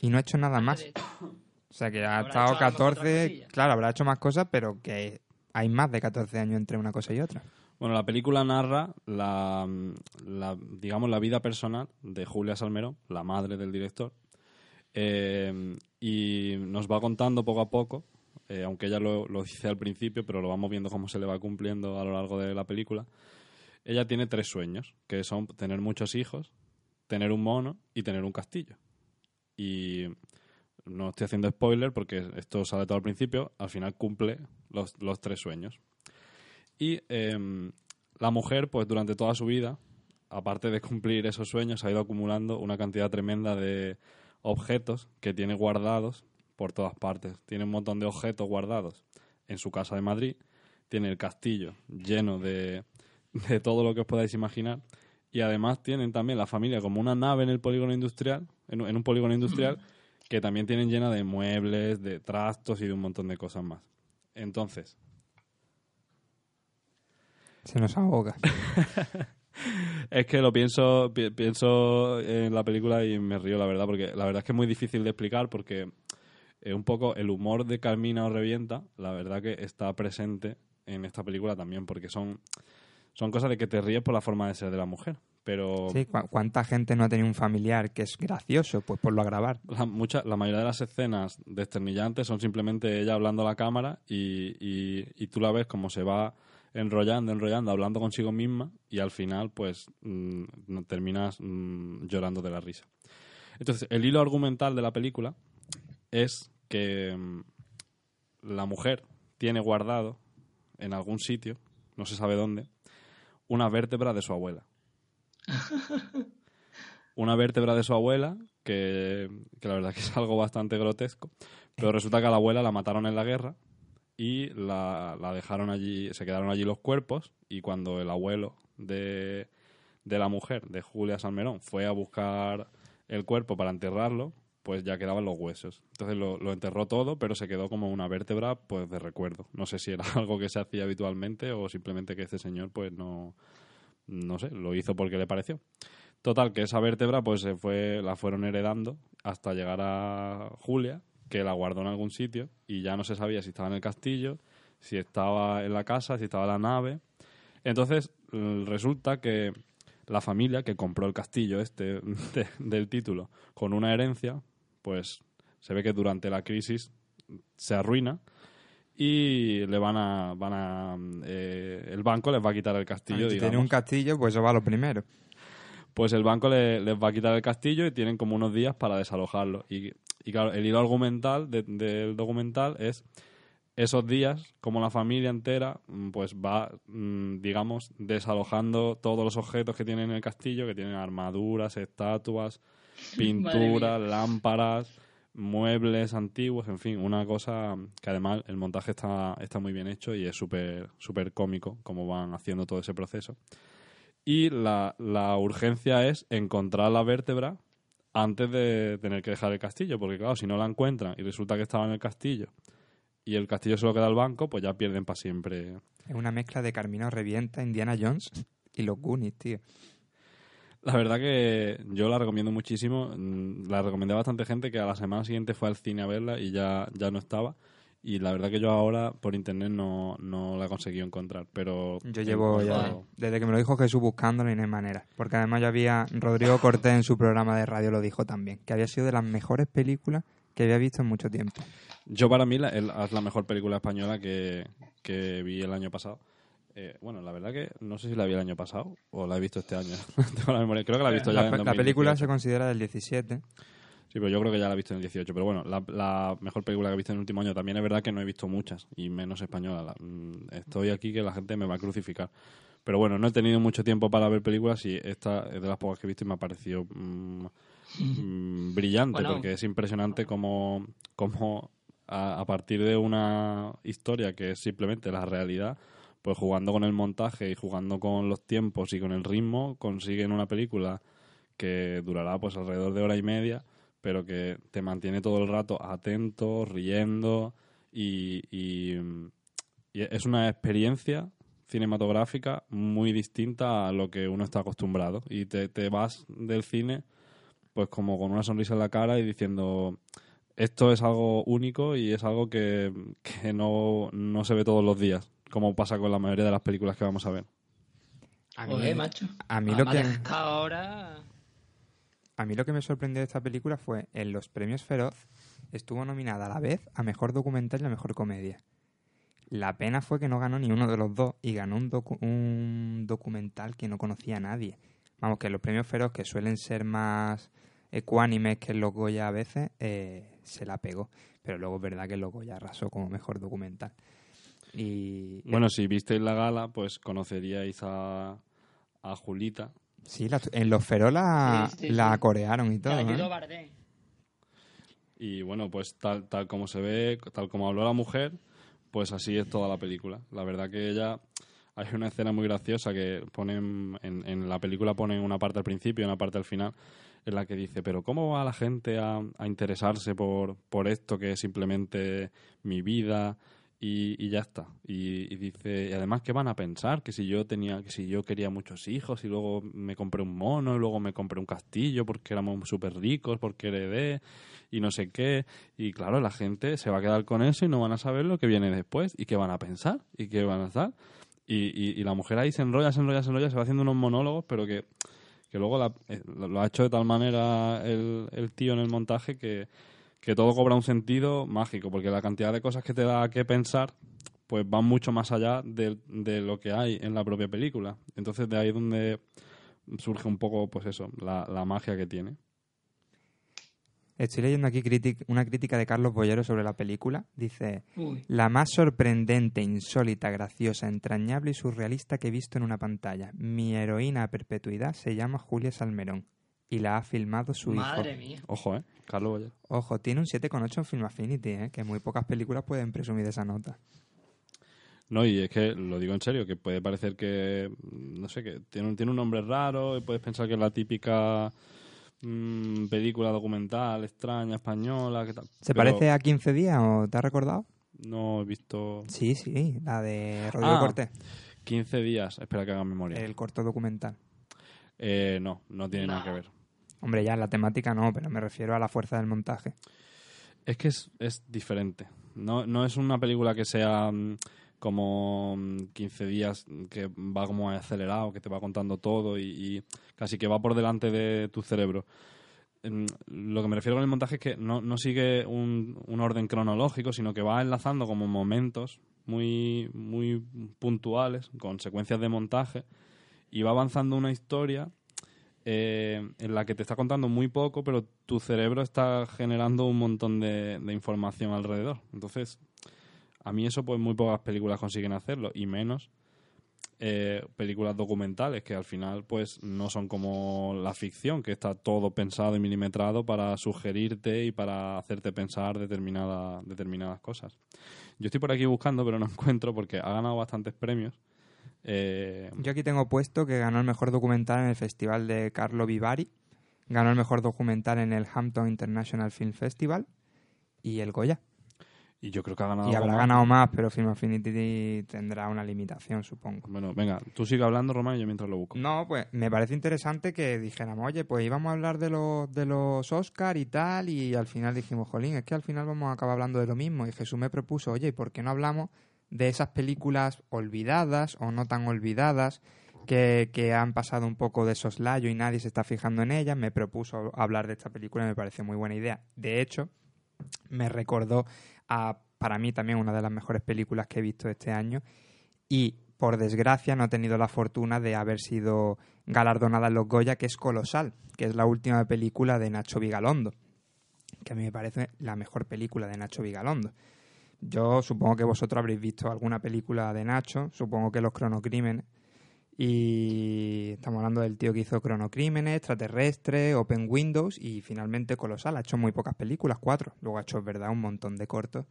y no ha hecho nada más. O sea que ha Habrá estado hecho a lo mejor otras 14, cosillas. claro, habrá hecho más cosas, pero que hay más de 14 años entre una cosa y otra. Bueno, la película narra la, la, digamos, la vida personal de Julia Salmerón, la madre del director, eh, y nos va contando poco a poco, eh, aunque ella lo, lo dice al principio, pero lo vamos viendo cómo se le va cumpliendo a lo largo de la película. Ella tiene tres sueños, que son tener muchos hijos, tener un mono y tener un castillo. Y no estoy haciendo spoiler porque esto sale todo al principio, al final cumple los, los tres sueños. Y em, la mujer, pues durante toda su vida, aparte de cumplir esos sueños, ha ido acumulando una cantidad tremenda de objetos que tiene guardados por todas partes. Tiene un montón de objetos guardados en su casa de Madrid. Tiene el castillo lleno de, de todo lo que os podáis imaginar. Y además tienen también la familia como una nave en el polígono industrial, en, un- en un polígono industrial, que también tienen llena de muebles, de trastos y de un montón de cosas más. Entonces, Se nos ahoga. es que lo pienso, pi- pienso en la película y me río, la verdad, porque la verdad es que es muy difícil de explicar porque eh, un poco el humor de Carmina o Revienta, la verdad que está presente en esta película también, porque son, son cosas de que te ríes por la forma de ser de la mujer. Pero Sí, ¿cu- ¿cuánta gente no ha tenido un familiar que es gracioso? Pues por lo a grabar. la, mucha, la mayoría de las escenas desternillantes son simplemente ella hablando a la cámara y, y, y tú la ves como se va enrollando, enrollando, hablando consigo misma y al final pues mm, no- terminas mm, llorando de la risa. Entonces, el hilo argumental de la película es que mm, la mujer tiene guardado en algún sitio, no se sabe dónde, una vértebra de su abuela. Una vértebra de su abuela, que, que la verdad que es algo bastante grotesco, pero resulta que a la abuela la mataron en la guerra y la, la dejaron allí, se quedaron allí los cuerpos y cuando el abuelo de, de la mujer, de Julia Salmerón, fue a buscar el cuerpo para enterrarlo, pues ya quedaban los huesos. Entonces lo, lo enterró todo, pero se quedó como una vértebra pues de recuerdo. No sé si era algo que se hacía habitualmente o simplemente que este señor pues no, no sé, lo hizo porque le pareció. Total, que esa vértebra pues se fue, la fueron heredando hasta llegar a Julia, que la guardó en algún sitio y ya no se sabía si estaba en el castillo, si estaba en la casa, si estaba en la nave. Entonces l- resulta que la familia que compró el castillo este de- del título con una herencia, pues se ve que durante la crisis se arruina y le van a, van a eh, el banco les va a quitar el castillo, si digamos. tiene un castillo, pues eso va lo primero. Pues el banco le- les va a quitar el castillo y tienen como unos días para desalojarlo. Y, y claro, el hilo argumental de- del documental es esos días, como la familia entera, mm, pues va, mm, digamos, desalojando todos los objetos que tienen en el castillo, que tienen armaduras, estatuas, pinturas, lámparas, muebles antiguos, en fin, una cosa que además el montaje está, está muy bien hecho y es súper súper cómico como van haciendo todo ese proceso. Y la, la urgencia es encontrar la vértebra antes de tener que dejar el castillo, porque claro, si no la encuentran y resulta que estaba en el castillo y el castillo solo queda al banco, pues ya pierden para siempre. Es una mezcla de Carmina Revienta, Indiana Jones y los Goonies, tío. La verdad que yo la recomiendo muchísimo. Mm, La recomendé a bastante gente que a la semana siguiente fue al cine a verla y ya, ya no estaba. Y la verdad que yo ahora por internet no, no la he conseguido encontrar. Pero Yo llevo ya, desde que me lo dijo Jesús buscándolo y no hay manera. Porque además ya había, Rodrigo Cortés en su programa de radio lo dijo también, que había sido de las mejores películas que había visto en mucho tiempo. Yo para mí la- es la mejor película española que, que vi el año pasado. Eh, bueno, la verdad que no sé si la vi el año pasado o la he visto este año. Tengo la memoria. Creo que la he visto ya La, en pe- la película 2018. se considera del 17. Sí, pero yo creo que ya la he visto en el 18. Pero bueno, la, la mejor película que he visto en el último año también es verdad que no he visto muchas y menos española. La- mm, estoy aquí que la gente me va a crucificar. Pero bueno, no he tenido mucho tiempo para ver películas y esta es de las pocas que he visto y me ha parecido mm, mm, brillante Bueno. porque es impresionante como, como a, a partir de una historia que es simplemente la realidad, pues jugando con el montaje y jugando con los tiempos y con el ritmo, consiguen una película que durará pues alrededor de hora y media, pero que te mantiene todo el rato atento, riendo y, es una experiencia cinematográfica muy distinta a lo que uno está acostumbrado. Y te, te vas del cine pues como con una sonrisa en la cara y diciendo esto es algo único y es algo que, que no, no se ve todos los días como pasa con la mayoría de las películas que vamos a ver A mí, Joder, macho. a mí Ah, lo que... ahora... A mí lo que me sorprendió de esta película fue en los premios Feroz estuvo nominada a la vez a mejor documental y a mejor comedia. La pena fue que no ganó ni uno de los dos y ganó un, docu- un documental que no conocía a nadie. Vamos, que los premios Feroz, que suelen ser más ecuánimes que los Goya a veces, eh, se la pegó. Pero luego es verdad que los Goya arrasó como mejor documental. Y bueno si visteis la gala pues conoceríais a, a Julita sí, la- en los Feroz la, Sí, sí, la sí. corearon y todo. la ¿eh? Y bueno, pues tal, tal como se ve, tal como habló la mujer, pues así es toda la película. La verdad que ella... Hay una escena muy graciosa que ponen en, en la película ponen una parte al principio y una parte al final en la que dice, pero ¿cómo va la gente a, a interesarse por, por esto que es simplemente mi vida? Y, y ya está. Y, y dice, y además, ¿qué van a pensar? Que si yo tenía, que si yo quería muchos hijos y luego me compré un mono y luego me compré un castillo porque éramos súper ricos, porque heredé y no sé qué. Y claro, la gente se va a quedar con eso y no van a saber lo que viene después y qué van a pensar y qué van a estar. Y, y, la mujer ahí se enrolla, se enrolla, se enrolla, se va haciendo unos monólogos, pero que, que luego la- eh, lo lo ha hecho de tal manera el, el tío en el montaje que, que todo cobra un sentido mágico, porque la cantidad de cosas que te da que pensar pues van mucho más allá de, de lo que hay en la propia película. Entonces de ahí es donde surge un poco, pues eso, la, la magia que tiene. Estoy leyendo aquí una crítica de Carlos Bollero sobre la película. Dice, Uy. la más sorprendente, insólita, graciosa, entrañable y surrealista que he visto en una pantalla. Mi heroína a perpetuidad se llama Julia Salmerón y la ha filmado su Madre hijo. mía. Ojo, ¿eh? Carlos Boyer. Ojo, tiene un 7,8 en Film Affinity, ¿eh? que muy pocas películas pueden presumir de esa nota. No, y es que lo digo en serio, que puede parecer que, no sé, que tiene, un- tiene un nombre raro y puedes pensar que es la típica mm, película documental extraña, española, que tal. ¿Se Pero parece a 15 días o te has recordado? No he visto... Sí, sí, la de Rodrigo Ah, Cortés, 15 días, espera que haga memoria. el corto documental. Eh, no, no tiene nada que ver. Hombre, ya la temática no, pero me refiero a la fuerza del montaje. Es que es, es diferente. No, no es una película que sea mm, como mm, 15 días que va como acelerado, que te va contando todo y, casi que va por delante de tu cerebro. Mm, Lo que me refiero con el montaje es que no, no sigue un, un orden cronológico, sino que va enlazando como momentos muy, muy puntuales, con secuencias de montaje, y va avanzando una historia eh, en la que te está contando muy poco, pero tu cerebro está generando un montón de, información alrededor. Entonces, a mí eso pues muy pocas películas consiguen hacerlo, y menos eh, películas documentales, que al final pues no son como la ficción, que está todo pensado y milimetrado para sugerirte y para hacerte pensar determinada, determinadas cosas. Yo estoy por aquí buscando, pero no encuentro porque ha ganado bastantes premios. Eh, Yo aquí tengo puesto que ganó el mejor documental en el Festival de Carlo Vivari, ganó el mejor documental en el Hampton International Film Festival y el Goya. y yo creo que ha ganado... Y habrá ganado más, pero Film Affinity tendrá una limitación, supongo. Bueno, venga, tú sigue hablando, Román, y yo mientras lo busco. No, pues me parece interesante que dijéramos, oye, pues íbamos a hablar de los, de los Oscar y tal, y al final dijimos, jolín, es que al final vamos a acabar hablando de lo mismo. Y Jesús me propuso, oye, ¿y por qué no hablamos de esas películas olvidadas o no tan olvidadas que, que han pasado un poco de soslayo y nadie se está fijando en ellas? Me propuso hablar de esta película y me pareció muy buena idea. De hecho, me recordó a, para mí también, una de las mejores películas que he visto este año y por desgracia no he tenido la fortuna de haber sido galardonada en los Goya, que es Colosal, que es la última película de Nacho Vigalondo, que a mí me parece la mejor película de Nacho Vigalondo. Yo supongo que vosotros habréis visto alguna película de Nacho, supongo que Los Cronocrímenes, Y estamos hablando del tío que hizo Cronocrímenes, Extraterrestre, Open Windows y finalmente Colosal. Ha hecho muy pocas películas, cuatro. Luego ha hecho, es verdad, un montón de cortos.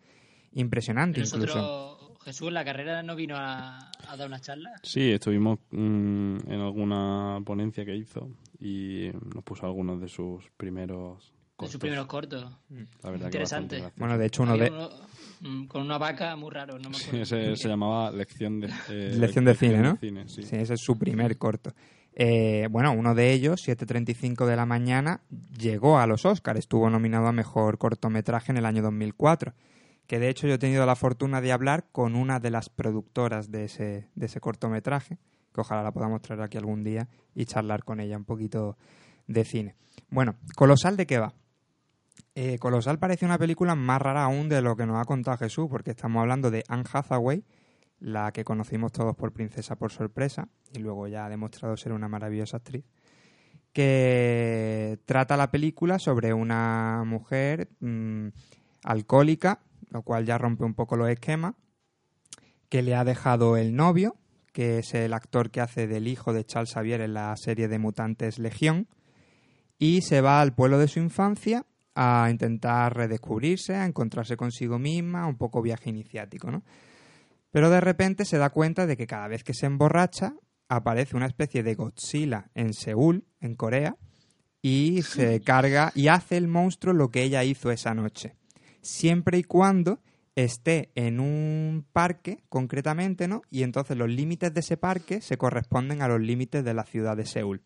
Impresionante incluso. Nosotros, Jesús, en la carrera no vino a, a dar una charla. Sí, estuvimos mm, en alguna ponencia que hizo y nos puso algunos de sus primeros De cortos. sus primeros cortos. La verdad que Interesante. Bueno, de hecho, uno Había de... uno, mm, con una vaca muy raro, no me Sí, acuerdo. ese se llamaba Lección de, eh, Lección de cine, ¿no? cine, sí. Sí, ese es su primer corto. Eh, bueno, uno de ellos, 7.35 de la mañana, llegó a los Oscars. Estuvo nominado a Mejor Cortometraje en el año 2004. Que de hecho yo he tenido la fortuna de hablar con una de las productoras de ese, de ese cortometraje, que ojalá la podamos traer aquí algún día y charlar con ella un poquito de cine. Bueno, Colosal de qué va? Eh, Colosal parece una película más rara aún de lo que nos ha contado Jesús, porque estamos hablando de Anne Hathaway, la que conocimos todos por Princesa por sorpresa, y luego ya ha demostrado ser una maravillosa actriz, que trata la película sobre una mujer mm, alcohólica, lo cual ya rompe un poco los esquemas, que le ha dejado el novio, que es el actor que hace del hijo de Charles Xavier en la serie de Mutantes Legión, y se va al pueblo de su infancia a intentar redescubrirse, a encontrarse consigo misma, un poco viaje iniciático, ¿no? Pero de repente se da cuenta de que cada vez que se emborracha aparece una especie de Godzilla en Seúl, en Corea, y se carga y hace el monstruo lo que ella hizo esa noche. Siempre y cuando esté en un parque, concretamente, ¿no? Y entonces los límites de ese parque se corresponden a los límites de la ciudad de Seúl.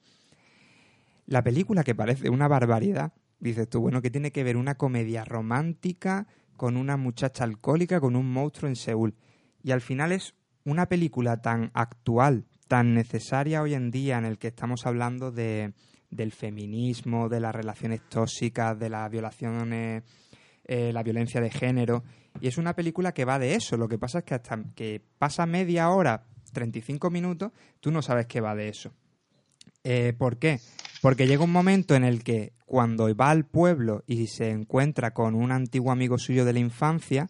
La película que parece una barbaridad, dices tú, bueno, que tiene que ver una comedia romántica con una muchacha alcohólica, con un monstruo en Seúl. Y al final es una película tan actual, tan necesaria hoy en día, en el que estamos hablando de, del feminismo, de las relaciones tóxicas, de las violaciones, eh, la violencia de género. Y es una película que va de eso. Lo que pasa es que hasta que pasa media hora, 35 minutos, tú no sabes que va de eso. Eh, ¿Por qué? Porque llega un momento en el que cuando va al pueblo y se encuentra con un antiguo amigo suyo de la infancia,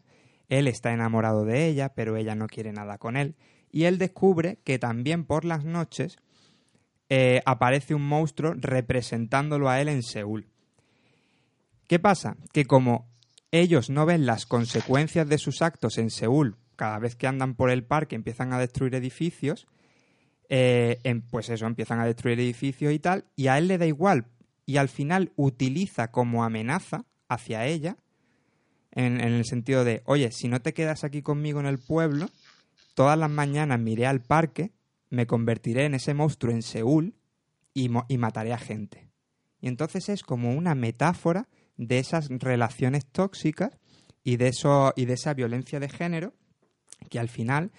él está enamorado de ella, pero ella no quiere nada con él. Y él descubre que también por las noches eh, aparece un monstruo representándolo a él en Seúl. ¿Qué pasa? Que como ellos no ven las consecuencias de sus actos en Seúl, cada vez que andan por el parque empiezan a destruir edificios, eh, pues eso, empiezan a destruir edificios y tal, y a él le da igual, y al final utiliza como amenaza hacia ella, en, en el sentido de, oye, si no te quedas aquí conmigo en el pueblo, todas las mañanas me iré al parque, me convertiré en ese monstruo en Seúl y, y mataré a gente. Y entonces es como una metáfora de esas relaciones tóxicas y de, eso, y de esa violencia de género que al final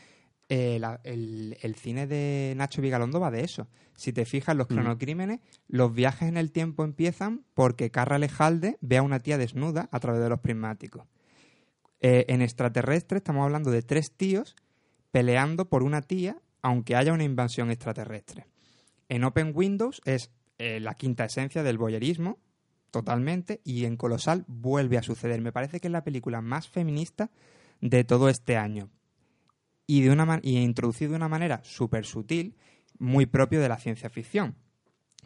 eh, la- el, el cine de Nacho Vigalondo va de eso. Si te fijas, los Mm. cronocrímenes, los viajes en el tiempo empiezan porque Carra Lejalde ve a una tía desnuda a través de los prismáticos. Eh, en extraterrestre estamos hablando de tres tíos peleando por una tía, aunque haya una invasión extraterrestre. En Open Windows es eh, la quinta esencia del voyerismo, totalmente, y en Colosal vuelve a suceder. Me parece que es la película más feminista de todo este año. Y, de una y introducido de una manera súper sutil, muy propio de la ciencia ficción.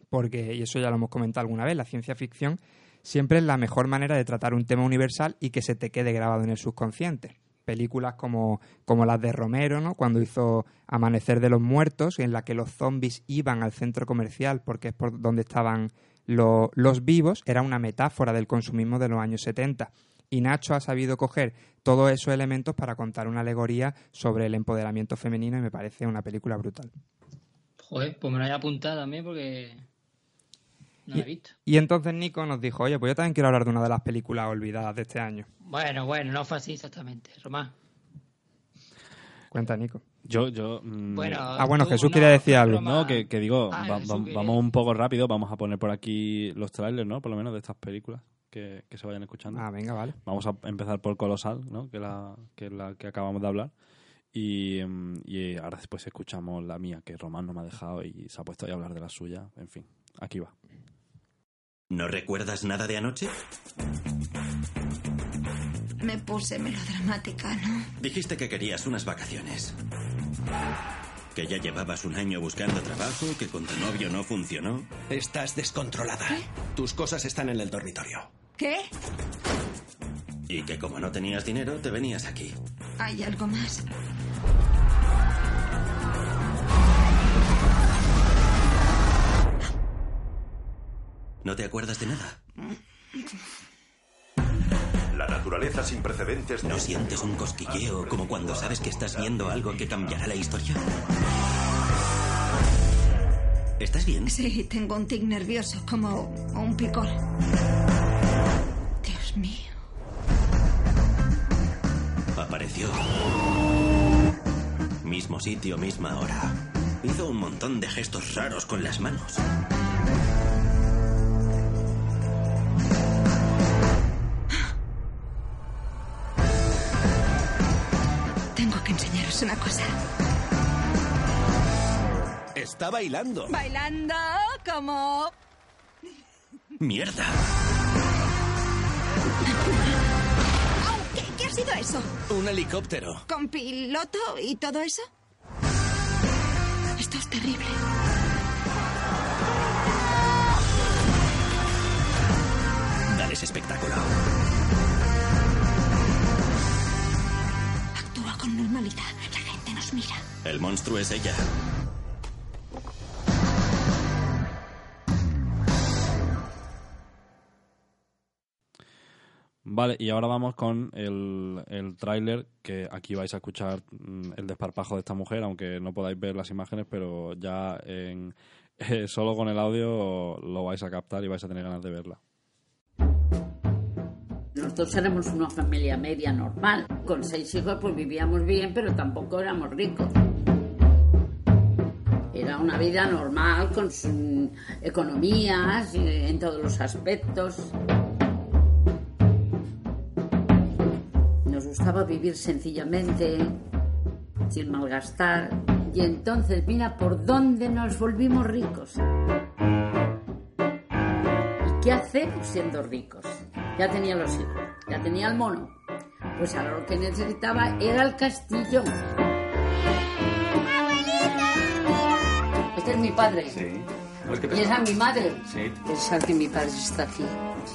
Porque, y eso ya lo hemos comentado alguna vez, la ciencia ficción siempre es la mejor manera de tratar un tema universal y que se te quede grabado en el subconsciente. Películas como, como las de Romero, ¿no? cuando hizo Amanecer de los Muertos, en la que los zombies iban al centro comercial porque es por donde estaban lo- los vivos, era una metáfora del consumismo de los años 70. Y Nacho ha sabido coger todos esos elementos para contar una alegoría sobre el empoderamiento femenino y me parece una película brutal. Joder, pues me lo voy a apuntar también porque no la he visto. Y entonces Nico nos dijo, oye, pues yo también quiero hablar de una de las películas olvidadas de este año. Bueno, bueno, no fue así exactamente. Román. Cuenta, Nico. Yo, yo. mm, Bueno, Ah, bueno, tú, Jesús no, quería decir algo. No, que, que digo, Ah, va- va- vamos un poco rápido, vamos a poner por aquí los trailers, ¿no? Por lo menos de estas películas que, que se vayan escuchando. Ah, venga, vale. Vamos a empezar por Colosal, ¿no? Que, la, que es la que acabamos de hablar. Y, mm, y ahora después escuchamos la mía, que Román no me ha dejado y se ha puesto ahí a hablar de la suya. En fin, aquí va. ¿No recuerdas nada de anoche? Me puse melodramática, ¿no? Dijiste que querías unas vacaciones. Que ya llevabas un año buscando trabajo, que con tu novio no funcionó. Estás descontrolada. Tus cosas están en el dormitorio. ¿Qué? Y que como no tenías dinero, te venías aquí. ¿Hay algo más? ¿No te acuerdas de nada? La naturaleza sin precedentes. ¿No sientes un cosquilleo como cuando sabes que estás viendo algo que cambiará la historia? ¿Estás bien? Sí, tengo un tic nervioso, como un picor. Dios mío. Apareció. Mismo sitio, misma hora. Hizo un montón de gestos raros con las manos. Tengo que enseñaros una cosa. Está bailando. Bailando como... ¡Mierda! ¿Qué, qué ha sido eso? Un helicóptero. ¿Con piloto y todo eso? Esto es terrible. Dale ese espectáculo. Actúa con normalidad. La gente nos mira. El monstruo es ella. Vale, y ahora vamos con el, el tráiler, que aquí vais a escuchar mm, el desparpajo de esta mujer, aunque no podáis ver las imágenes, pero ya en, eh, solo con el audio lo vais a captar y vais a tener ganas de verla. Nosotros éramos una familia media normal. Con seis hijos pues vivíamos bien, pero tampoco éramos ricos. Era una vida normal con sus economías eh, en todos los aspectos. Gustaba vivir sencillamente, sin malgastar. Y entonces, mira por dónde nos volvimos ricos. ¿Y qué hacemos siendo ricos? Ya tenía los hijos, ya tenía el mono. Pues ahora lo que necesitaba era el castillo. Este es mi padre. Sí. Y esa es mi madre. Sí. Pensar que mi padre está aquí.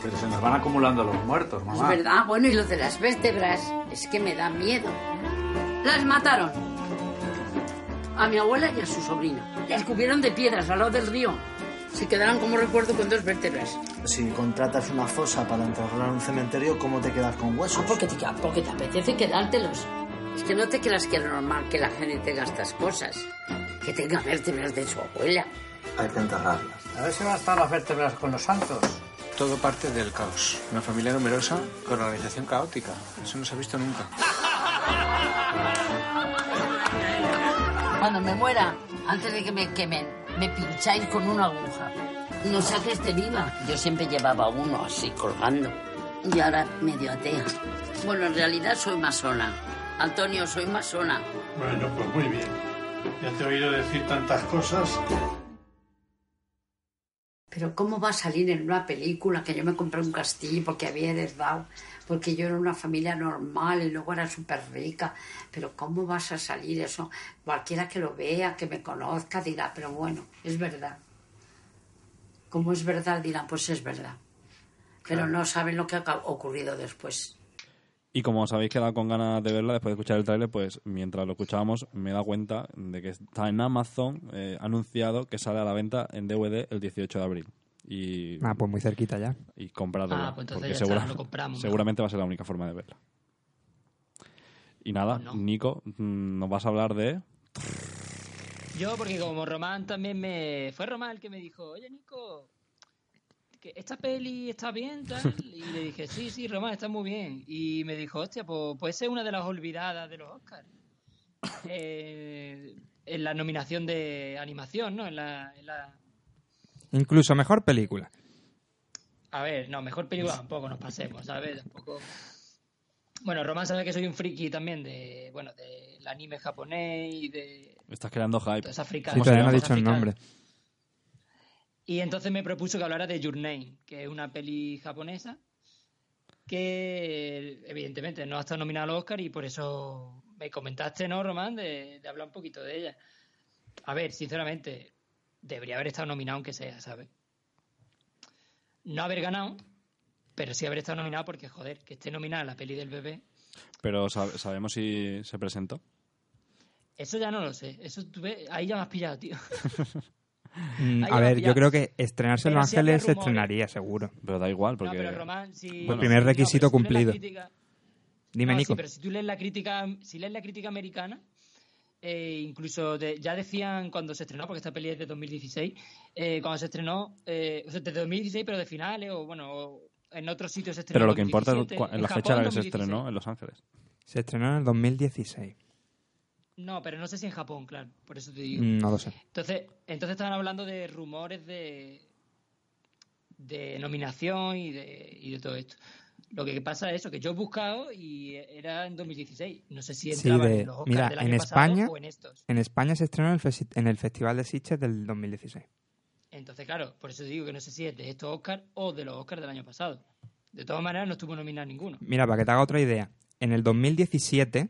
Pero se nos van acumulando los muertos, Es mamá. verdad. Ah, bueno, y los de las vértebras. Es que me da miedo. Las mataron. A mi abuela y a su sobrina. Las cubrieron de piedras al lado del río. Se quedaron como recuerdo con dos vértebras. Si contratas una fosa para enterrar un cementerio, ¿cómo te quedas con huesos? Ah, porque te, porque te apetece quedártelos. Es que no te creas que es normal que la gente tenga estas cosas. Que tenga vértebras de su abuela. Hay que enterrarlas. A ver si van a estar las vértebras con los santos. Todo parte del caos. Una familia numerosa con organización caótica. Eso no se ha visto nunca. Cuando me muera, antes de que me quemen, me pincháis con una aguja. No sé que esté viva. Yo siempre llevaba uno así colgando. Y ahora medio atea. Bueno, en realidad soy masona. Antonio, soy masona. Bueno, pues muy bien. Ya te he oído decir tantas cosas. Pero ¿cómo va a salir en una película que yo me compré un castillo porque había heredado, porque yo era una familia normal y luego era súper rica? Pero ¿cómo vas a salir eso? Cualquiera que lo vea, que me conozca, dirá, pero bueno, es verdad. Como es verdad, dirán, pues es verdad. Pero Claro. no saben lo que ha ocurrido después. Y como os habéis quedado con ganas de verla después de escuchar el tráiler, pues mientras lo escuchábamos me he dado cuenta de que está en Amazon eh, anunciado que sale a la venta en DVD el 18 de abril. Y, Ah, pues muy cerquita ya. y compradla, Ah, pues entonces porque está, segura- lo compramos, seguramente va a ser la única forma de verla. Y nada, Nico, mm, nos vas a hablar de... Yo, porque como Román también me... Fue Román el que me dijo, oye, Nico, que esta peli está bien, tal. Y le dije, sí, sí, Román, está muy bien. Y me dijo, hostia, pues puede ser una de las olvidadas de los Oscars. Eh, en la nominación de animación, ¿no? En la, en la- Incluso mejor película. A ver, no, mejor película tampoco nos pasemos, ¿sabes? Tampoco... Bueno, Román sabe que soy un friki también de, bueno, del anime japonés y de... Estás creando hype. Africano. Sí, ¿Cómo se todavía no he dicho el nombre. Y entonces me propuso que hablara de Your Name, que es una peli japonesa que evidentemente no ha estado nominada al Oscar y por eso me comentaste, ¿no, Román? De, de hablar un poquito de ella. a ver, sinceramente, debería haber estado nominado aunque sea, ¿sabes? No haber ganado, pero sí haber estado nominado porque, joder, que esté nominada la peli del bebé, Pero sab- ¿sabemos si se presentó? eso ya no lo sé. Eso tú ves- ahí ya me has pillado, tío. Mm, a ver, yo creo que estrenarse en Los Ángeles se estrenaría seguro. Pero da igual, No, porque... pero Román, si... El primer no, requisito pero si cumplido. crítica- Dime, No, Nico. Sí, pero si tú lees la crítica, si lees la crítica americana, eh, incluso de- ya decían cuando se estrenó, porque esta peli es de 2016, eh, cuando se estrenó, eh, o sea, de 2016, pero de finales, o bueno, o en otros sitios se estrenó. Pero lo que importa es 2017, cua- en la Japón, fecha en la que se 2016. estrenó en Los Ángeles. Se estrenó en el 2016. No, pero no sé si en Japón, claro, por eso te digo. Mm, No lo sé. Entonces, entonces estaban hablando de rumores de, de nominación y de, y de todo esto. Lo que pasa es eso, que yo he buscado y era en 2016. No sé si Sí, entraba de- en los Oscars mira, del en año pasado España, o en estos. en España se estrenó en el, en el Festival de Sitges del 2016. Entonces, claro, por eso digo que no sé si es de estos Oscars o de los Oscars del año pasado. De todas maneras, no estuvo nominado ninguno. Mira, para que te haga otra idea, en el 2017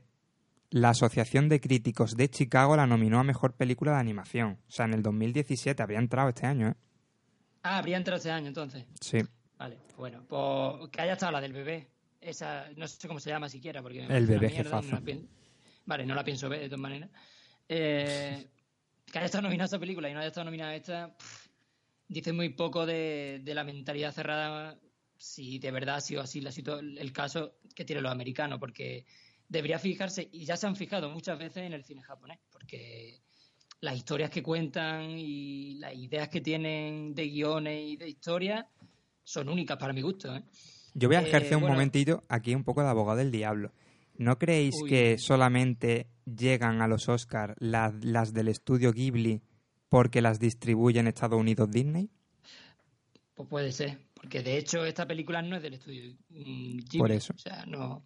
la Asociación de Críticos de Chicago la nominó a Mejor Película de Animación. O sea, en el 2017 habría entrado este año, ¿eh? Ah, habría entrado este año entonces. Sí. Vale, bueno, pues que haya estado la del bebé. Esa, no sé cómo se llama siquiera, porque El bebé no jefazo. Vale, no la pienso ver de todas maneras. Eh, que haya estado nominada esta película y no haya estado nominada esta, pff, dice muy poco de, de la mentalidad cerrada, si de verdad ha sido así la el caso que tienen los americanos, porque debería fijarse, y ya se han fijado muchas veces en el cine japonés, porque las historias que cuentan y las ideas que tienen de guiones y de historias son únicas para mi gusto. ¿eh? Yo voy a Eh, ejercer un bueno, momentito aquí un poco de abogado del diablo. ¿No creéis Uy. que solamente llegan a los Oscars las, las del estudio Ghibli porque las distribuye en Estados Unidos Disney? Pues puede ser, porque de hecho esta película no es del estudio mm, Ghibli, Por eso. O sea, no.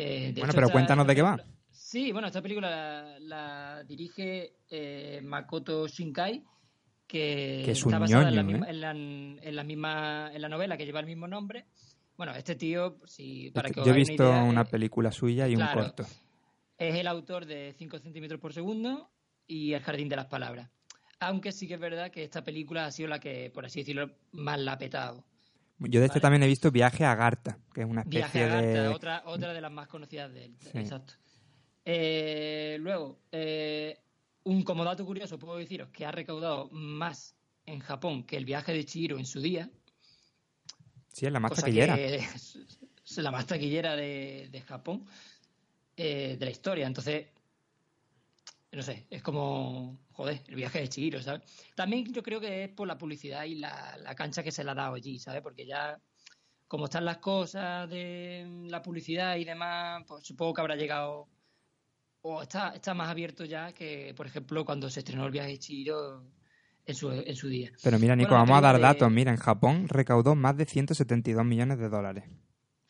Eh, Bueno, pero esta- cuéntanos de qué va. Sí, bueno, esta película la, la dirige eh, Makoto Shinkai, que, Que es un está basada en la, misma, ¿eh? en, la, en la misma en la novela que lleva el mismo nombre. Bueno, este tío, si, para que os Yo he visto una idea, una película suya y claro. un corto. es el autor de 5 centímetros por segundo y El jardín de las palabras. Aunque sí que es verdad que esta película ha sido la que, por así decirlo, más la ha petado. Yo de este también he visto Viaje a Garta, que es una especie Viaje a Garta, de... otra, otra de las más conocidas de él. Sí. Exacto. Eh, luego, eh, un como dato curioso puedo deciros que ha recaudado más en Japón que el viaje de Chihiro en su día. Sí, es la más taquillera. es la más taquillera de, de Japón eh, de la historia. Entonces, no sé, es como, joder, el viaje de Chihiro, ¿sabes? También yo creo que es por la publicidad y la, la cancha que se le ha dado allí, ¿sabes? Porque ya, como están las cosas de la publicidad y demás, pues supongo que habrá llegado, o está, está más abierto ya que, por ejemplo, cuando se estrenó el viaje de Chihiro en su, en su día. Pero mira, Nico, Bueno, vamos a dar de- datos. Mira, en Japón recaudó más de 172 millones de dólares.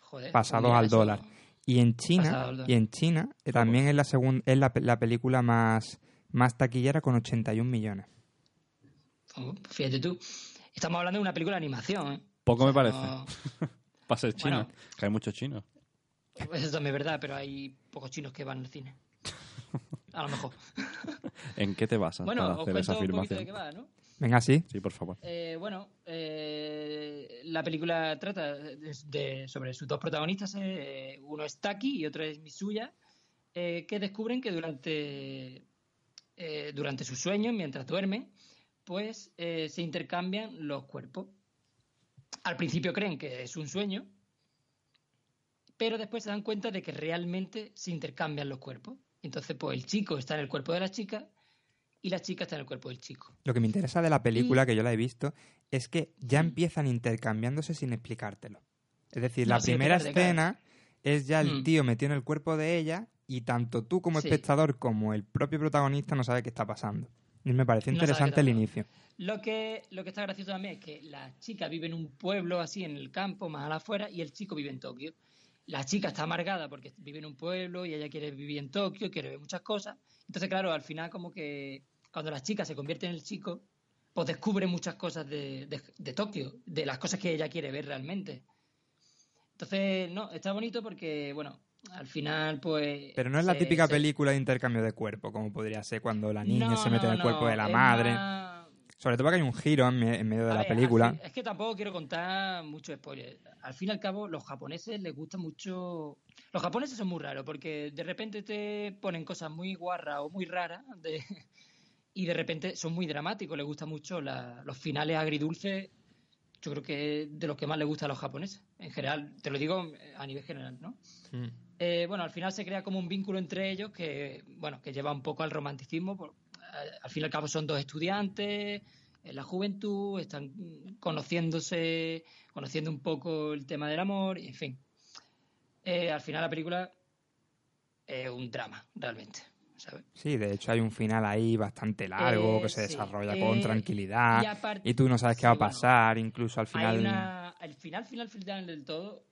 Joder, pasados al eso- dólar. Y en China, y en China también es la segun- es la, la película más, más taquillera con 81 millones. Oh, Fíjate tú. Estamos hablando de una película de animación, ¿eh? Poco me parece. no- Para ser chino. Bueno. Que hay muchos chinos. Eso también es verdad, pero hay pocos chinos que van al cine. A lo mejor. ¿En qué te basas Bueno, para os hacer cuento esa un afirmación? de qué va, ¿no? Venga, sí. Sí, por favor. Eh, bueno, eh, la película trata de, de- sobre sus dos protagonistas, eh, uno es Taki y otro es Misuya, eh, que descubren que durante, eh, durante sus sueños, mientras duermen, pues eh, se intercambian los cuerpos. Al principio creen que es un sueño, pero después se dan cuenta de que realmente se intercambian los cuerpos. Entonces, pues el chico está en el cuerpo de la chica y la chica está en el cuerpo del chico. Lo que me interesa de la película, que yo la he visto, es que ya empiezan intercambiándose sin explicártelo. Es decir, No, la primera escena es ya el Mm. tío metido en el cuerpo de ella y tanto tú como Sí. espectador como el propio protagonista no sabe qué está pasando. Y me No qué interesante el inicio. Lo que, lo que está gracioso también es que la chica vive en un pueblo así en el campo, más a la afuera, y el chico vive en Tokio. La chica está amargada porque vive en un pueblo y ella quiere vivir en Tokio, quiere ver muchas cosas. Entonces, claro, al final como que cuando la chica se convierte en el chico, pues descubre muchas cosas de, de- de Tokio, de las cosas que ella quiere ver realmente. Entonces, no, está bonito porque, bueno, al final, pues... Pero no es la típica se- película de intercambio de cuerpo, como podría ser cuando la niña No, se mete en el cuerpo no, de la madre. Sobre todo porque hay un giro en, en medio de A la ver, película. fin- es que tampoco quiero contar mucho spoiler. Al fin y al cabo, los japoneses les gusta mucho. Los japoneses son muy raros porque de repente te ponen cosas muy guarras o muy raras de- y de repente son muy dramáticos. Les gusta mucho la- los finales agridulces. Yo creo que es de los que más les gusta a los japoneses. En general, te lo digo a nivel general, ¿no? Mm. Eh, bueno, al final se crea como un vínculo entre ellos que, bueno, que lleva un poco al romanticismo. por- eh, al fin y al cabo son dos estudiantes en la juventud, están conociéndose, conociendo un poco el tema del amor, y en fin. Eh, al final la película es un drama, realmente. ¿sabes? Sí, de hecho hay un final ahí bastante largo Eh, que se sí. desarrolla Eh, con tranquilidad y tú no sabes qué va a pasar, incluso al final... Hay una, el final, final, final del todo.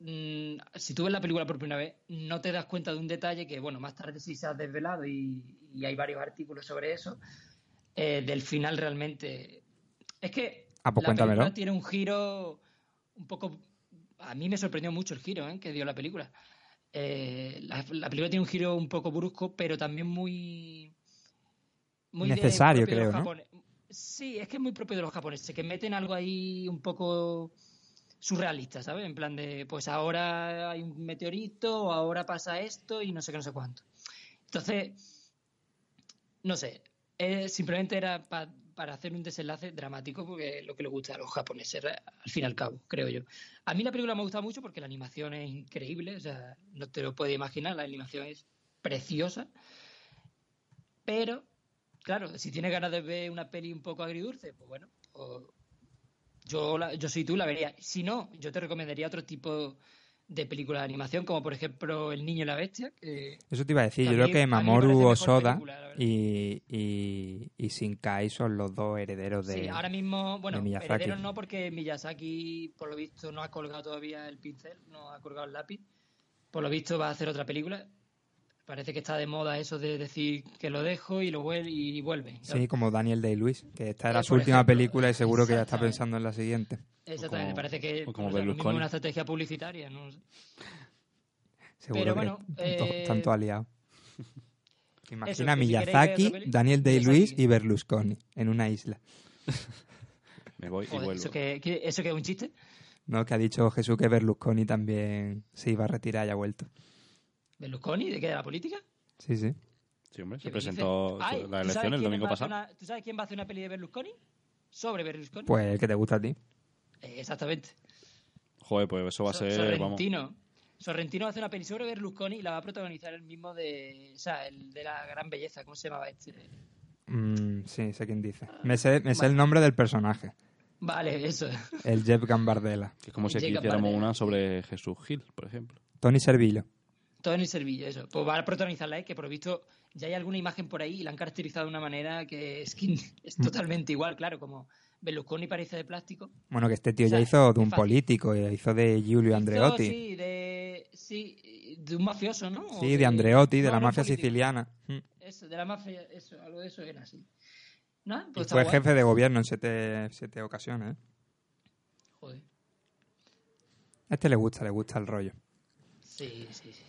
Mm, si tú ves la película por primera vez, no te das cuenta de un detalle que, bueno, más tarde sí se ha desvelado y, y hay varios artículos sobre eso. eh, del final realmente. Es que Ah, pues la cuéntamelo. película tiene un giro un poco. A mí me sorprendió mucho el giro ¿eh? que dio la película. Eh, la, la película tiene un giro un poco brusco, pero también muy. de- Necesario, creo, ¿no? Sí, es que es muy propio de los japoneses, que meten algo ahí un poco surrealista, ¿sabes? En plan de, pues ahora hay un meteorito, o ahora pasa esto y no sé qué, no sé cuánto. Entonces, no sé, simplemente era pa- para hacer un desenlace dramático, porque es lo que le gusta a los japoneses, al fin y al cabo, creo yo. A mí la película me ha gustado mucho porque la animación es increíble, o sea, no te lo puedes imaginar, la animación es preciosa, pero, claro, si tienes ganas de ver una peli un poco agridulce, pues bueno, pues yo, la- yo soy tú, la vería. Si no, yo te recomendaría otro tipo de película de animación, como por ejemplo El Niño y la Bestia. que- Eso te iba a decir, yo creo que Mamoru Osoda y, y, y Shinkai son los dos herederos de, Sí, ahora mismo, bueno, herederos no, porque Miyazaki, por lo visto, no ha colgado todavía el pincel, no ha colgado el lápiz. Por lo visto va a hacer otra película. Parece que está de moda eso de decir que lo dejo y lo vuelve y vuelve. Sí, como Daniel Day-Lewis, que esta era Eh, su última ejemplo, película y seguro que ya está pensando en la siguiente. Exactamente, como- parece que o como o sea, lo mismo Berlusconi. una estrategia publicitaria. ¿no? Seguro Pero que bueno, tanto- eh, tanto aliado. Imagina que ver Miyazaki, peli, Daniel. Day-Lewis y Berlusconi en una isla. Me voy y vuelvo. ¿eso que, que- ¿Eso que es un chiste? No, que ha dicho Jesús que Berlusconi también se iba a retirar y ha vuelto. ¿Berlusconi? ¿De qué? ¿De la política? Sí, sí. Sí, hombre, se ¿Qué presentó? Ay, la ¿tú sabes elección el domingo pasado. una- ¿Tú sabes quién va a hacer una peli de Berlusconi? ¿Sobre Berlusconi? Pues el que te gusta a ti. Eh, exactamente. Joder, pues eso va a So- ser, vamos. Sorrentino. Sorrentino va a hacer una peli sobre Berlusconi y la va a protagonizar el mismo de. O sea, el de la gran belleza. ¿Cómo se llamaba este? Mm, sí, sé quién dice. Me sé, me sé el nombre del personaje. Vale, eso. El Jeff Gambardella. Que es como si aquí hiciéramos una sobre Jesús Gil, por ejemplo. Tony Servillo. Todo en el servillo, eso. Pues va a protagonizarla, ¿eh? que por lo visto ya hay alguna imagen por ahí y la han caracterizado de una manera que es, que es Mm. totalmente igual, claro, como Berlusconi parece de plástico. Bueno, que este tío O sea, ya hizo de un fácil. político, ya hizo de Giulio Andreotti. Sí, de, sí, de un mafioso, ¿no? Sí, de Andreotti, de no, la no mafia político. siciliana. Mm. Eso, de la mafia, eso, algo de eso era así. Pues fue guay. jefe de gobierno en siete, siete ocasiones. ¿eh? Joder. A este le gusta, le gusta el rollo. Sí, sí, sí.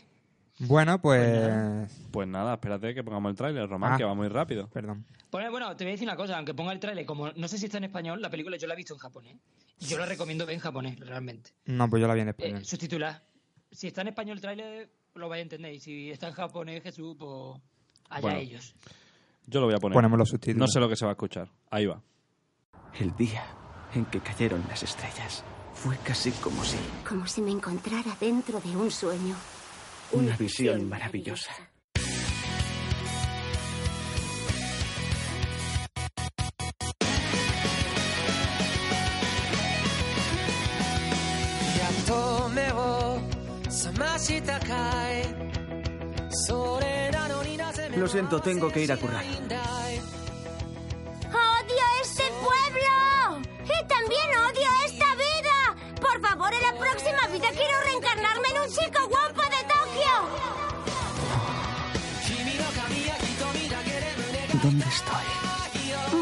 Bueno, pues... Pues nada, espérate que pongamos el tráiler, Román, Ah. que va muy rápido. Perdón. Bueno, bueno, te voy a decir una cosa, aunque ponga el tráiler, como no sé si está en español, la película yo la he visto en japonés. Y yo la recomiendo ver en japonés, realmente. No, pues yo la vi en Eh, español. subtitular. Si está en español el tráiler, lo vais a entender. Y si está en japonés, Jesús, pues allá Bueno. ellos. Yo lo voy a poner. Ponemos los subtítulos. No sé lo que se va a escuchar. Ahí va. El día en que cayeron las estrellas fue casi como si Como si me encontrara dentro de un sueño. Una visión maravillosa. Lo siento, tengo que ir a currar. ¡Odio este pueblo! ¡Y también odio esta vida! Por favor, en la próxima vida quiero reencarnarme en un chico guapo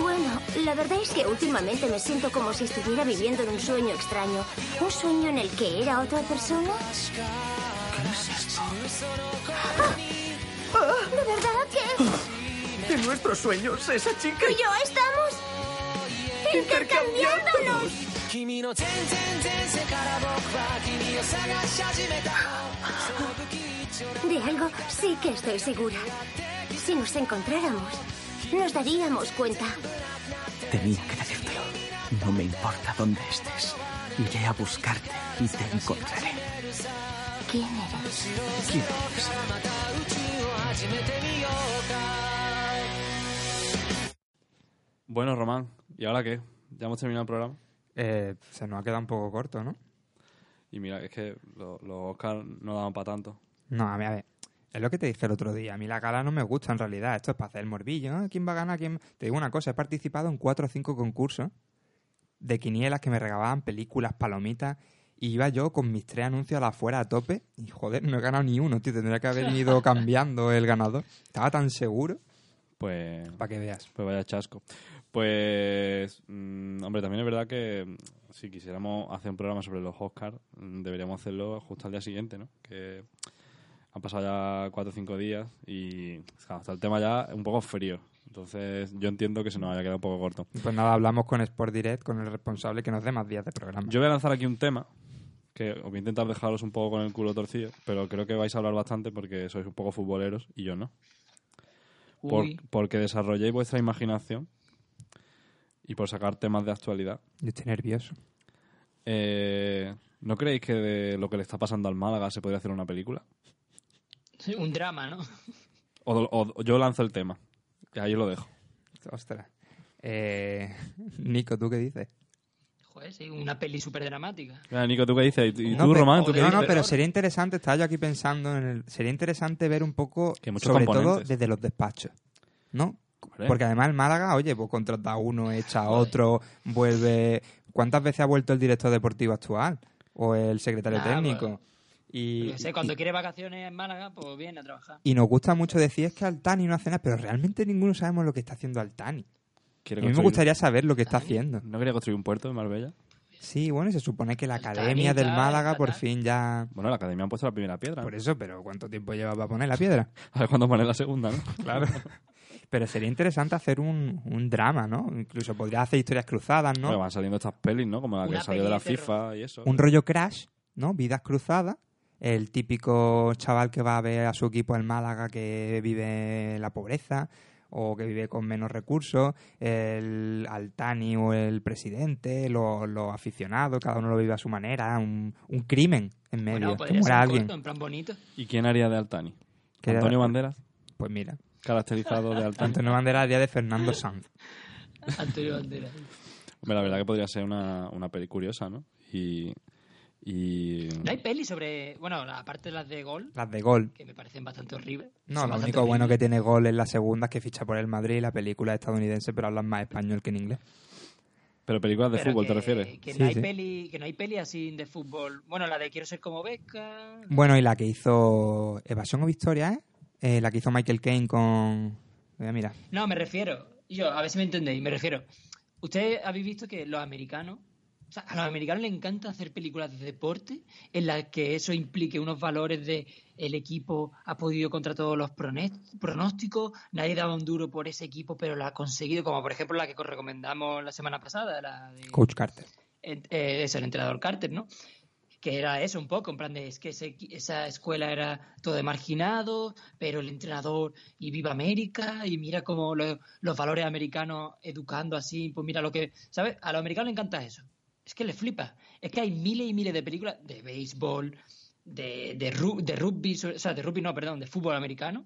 Bueno, la verdad es que últimamente me siento como si estuviera viviendo en un sueño extraño. Un sueño en el que era otra persona. ¿Qué es esto? ¡Ah! Oh, ¿De verdad que...? Ah, en nuestros sueños, esa chica... Y yo estamos... Intercambiándonos. De algo sí que estoy segura. Si nos encontráramos, nos daríamos cuenta. Tenía que decírtelo. No me importa dónde estés. Iré a buscarte y te encontraré. ¿Quién eres? ¿Quién eres? Bueno, Román, ¿y ahora qué? ¿Ya hemos terminado el programa? Eh, se nos ha quedado un poco corto, ¿no? Y mira, es que los lo Oscar no daban para tanto. No, a ver, a ver. Es lo que te dije el otro día. A mí la gala no me gusta en realidad. Esto es para hacer el morbillo. ¿eh? ¿Quién va a ganar? ¿Quién... Te digo una cosa, he participado en cuatro o cinco concursos de quinielas que me regalaban películas, palomitas. Y iba yo con mis tres anuncios a la afuera a tope. Y joder, no he ganado ni uno, tío. Tendría que haber ido cambiando el ganador. Estaba tan seguro. Pues. Para que veas. Pues vaya chasco. Pues. mm, hombre, también es verdad que mm, si quisiéramos hacer un programa sobre los Oscars, mm, deberíamos hacerlo justo al día siguiente, ¿no? Que han pasado ya cuatro o cinco días y claro, está el tema ya un poco frío. Entonces, yo entiendo que se nos haya quedado un poco corto. Pues nada, hablamos con Sport Direct, con el responsable, que nos dé más días de programa. Yo voy a lanzar aquí un tema que os voy a intentar dejaros un poco con el culo torcido, pero creo que vais a hablar bastante porque sois un poco futboleros y yo no. Por- porque desarrolléis vuestra imaginación y por sacar temas de actualidad. Yo estoy nervioso. Eh, ¿No creéis que de lo que le está pasando al Málaga se podría hacer una película? Un drama, ¿no? O, o- yo lanzo el tema. Y ahí lo dejo. Ostras. Eh, Nico, ¿tú qué dices? Joder, sí, una peli súper dramática. Nico, ¿tú qué dices? ¿Y No, tú, pero- Román? ¿tú qué no, dices? no, pero sería interesante, estaba yo aquí pensando en el... Sería interesante ver un poco, Que sobre todo desde los despachos, ¿no? Porque además el Málaga, oye, pues contrata a uno, echa a otro, vuelve... ¿Cuántas veces ha vuelto el director deportivo actual? O el secretario Nah, técnico. Y, Yo sé, cuando quiere vacaciones en Málaga, pues viene a trabajar. y nos gusta mucho decir es que Altani no hace nada, pero realmente ninguno sabemos lo que está haciendo Altani. ¿Quiere A mí me gustaría saber lo que está haciendo. ¿No quería construir un puerto en Marbella? Sí, bueno, y se supone que la Academia del Málaga por fin ya... Bueno, la academia han puesto la primera piedra. Por eso, pero ¿cuánto tiempo lleva para poner la piedra? A ver cuándo pone la segunda, ¿no? Claro. Pero sería interesante hacer un, un drama, ¿no? Incluso podría hacer historias cruzadas, ¿no? Bueno, van saliendo estas pelis, ¿no? Como la que Una salió de la FIFA y eso. Un rollo crash, ¿no? Vidas cruzadas. El típico chaval que va a ver a su equipo en Málaga que vive la pobreza o que vive con menos recursos, el Altani o el presidente, los, los aficionados, cada uno lo vive a su manera, un, un crimen en medio, Bueno, que muera alguien. corto, en plan bonito. ¿Y quién haría de Altani? ¿Qué era- ¿Antonio Banderas? Pues mira. Caracterizado de Altani. Antonio Banderas haría de Fernando Sanz. Antonio Banderas. Hombre, la verdad que podría ser una, una peli curiosa, ¿no? Y... y... No hay peli sobre. Bueno, aparte de las de gol. Las de gol. Que me parecen bastante horribles. No, Son lo único bueno que tiene gol es la segunda, es que ficha por el Madrid y la película es estadounidense, pero hablan más español que en inglés. Pero películas de Pero fútbol, que- ¿te refieres? Que, Sí, no hay sí. peli, que no hay peli así de fútbol. Bueno, la de Quiero ser como Beca. Bueno, y la que hizo Evasión o Victoria, ¿eh? Eh, la que hizo Michael Caine con... Mira, mira. No, me refiero. Yo, a ver si me entendéis. Me refiero. Ustedes habéis visto que los americanos. O sea, a los americanos les encanta hacer películas de deporte en las que eso implique unos valores de el equipo ha podido contra todos los pronósticos, nadie daba un duro por ese equipo, pero lo ha conseguido, como por ejemplo la que os recomendamos la semana pasada, la de Coach Carter. eh, eh, es el entrenador Carter, ¿no? Que era eso un poco, en plan de es que ese- esa escuela era todo de marginado, pero el entrenador y viva América y mira cómo lo- los valores americanos educando así, pues mira lo que, ¿sabes? A los americanos les encanta eso. Es que les flipa. Es que hay miles y miles de películas de béisbol, de, de, ru- de rugby, o sea, de rugby no, perdón, de fútbol americano.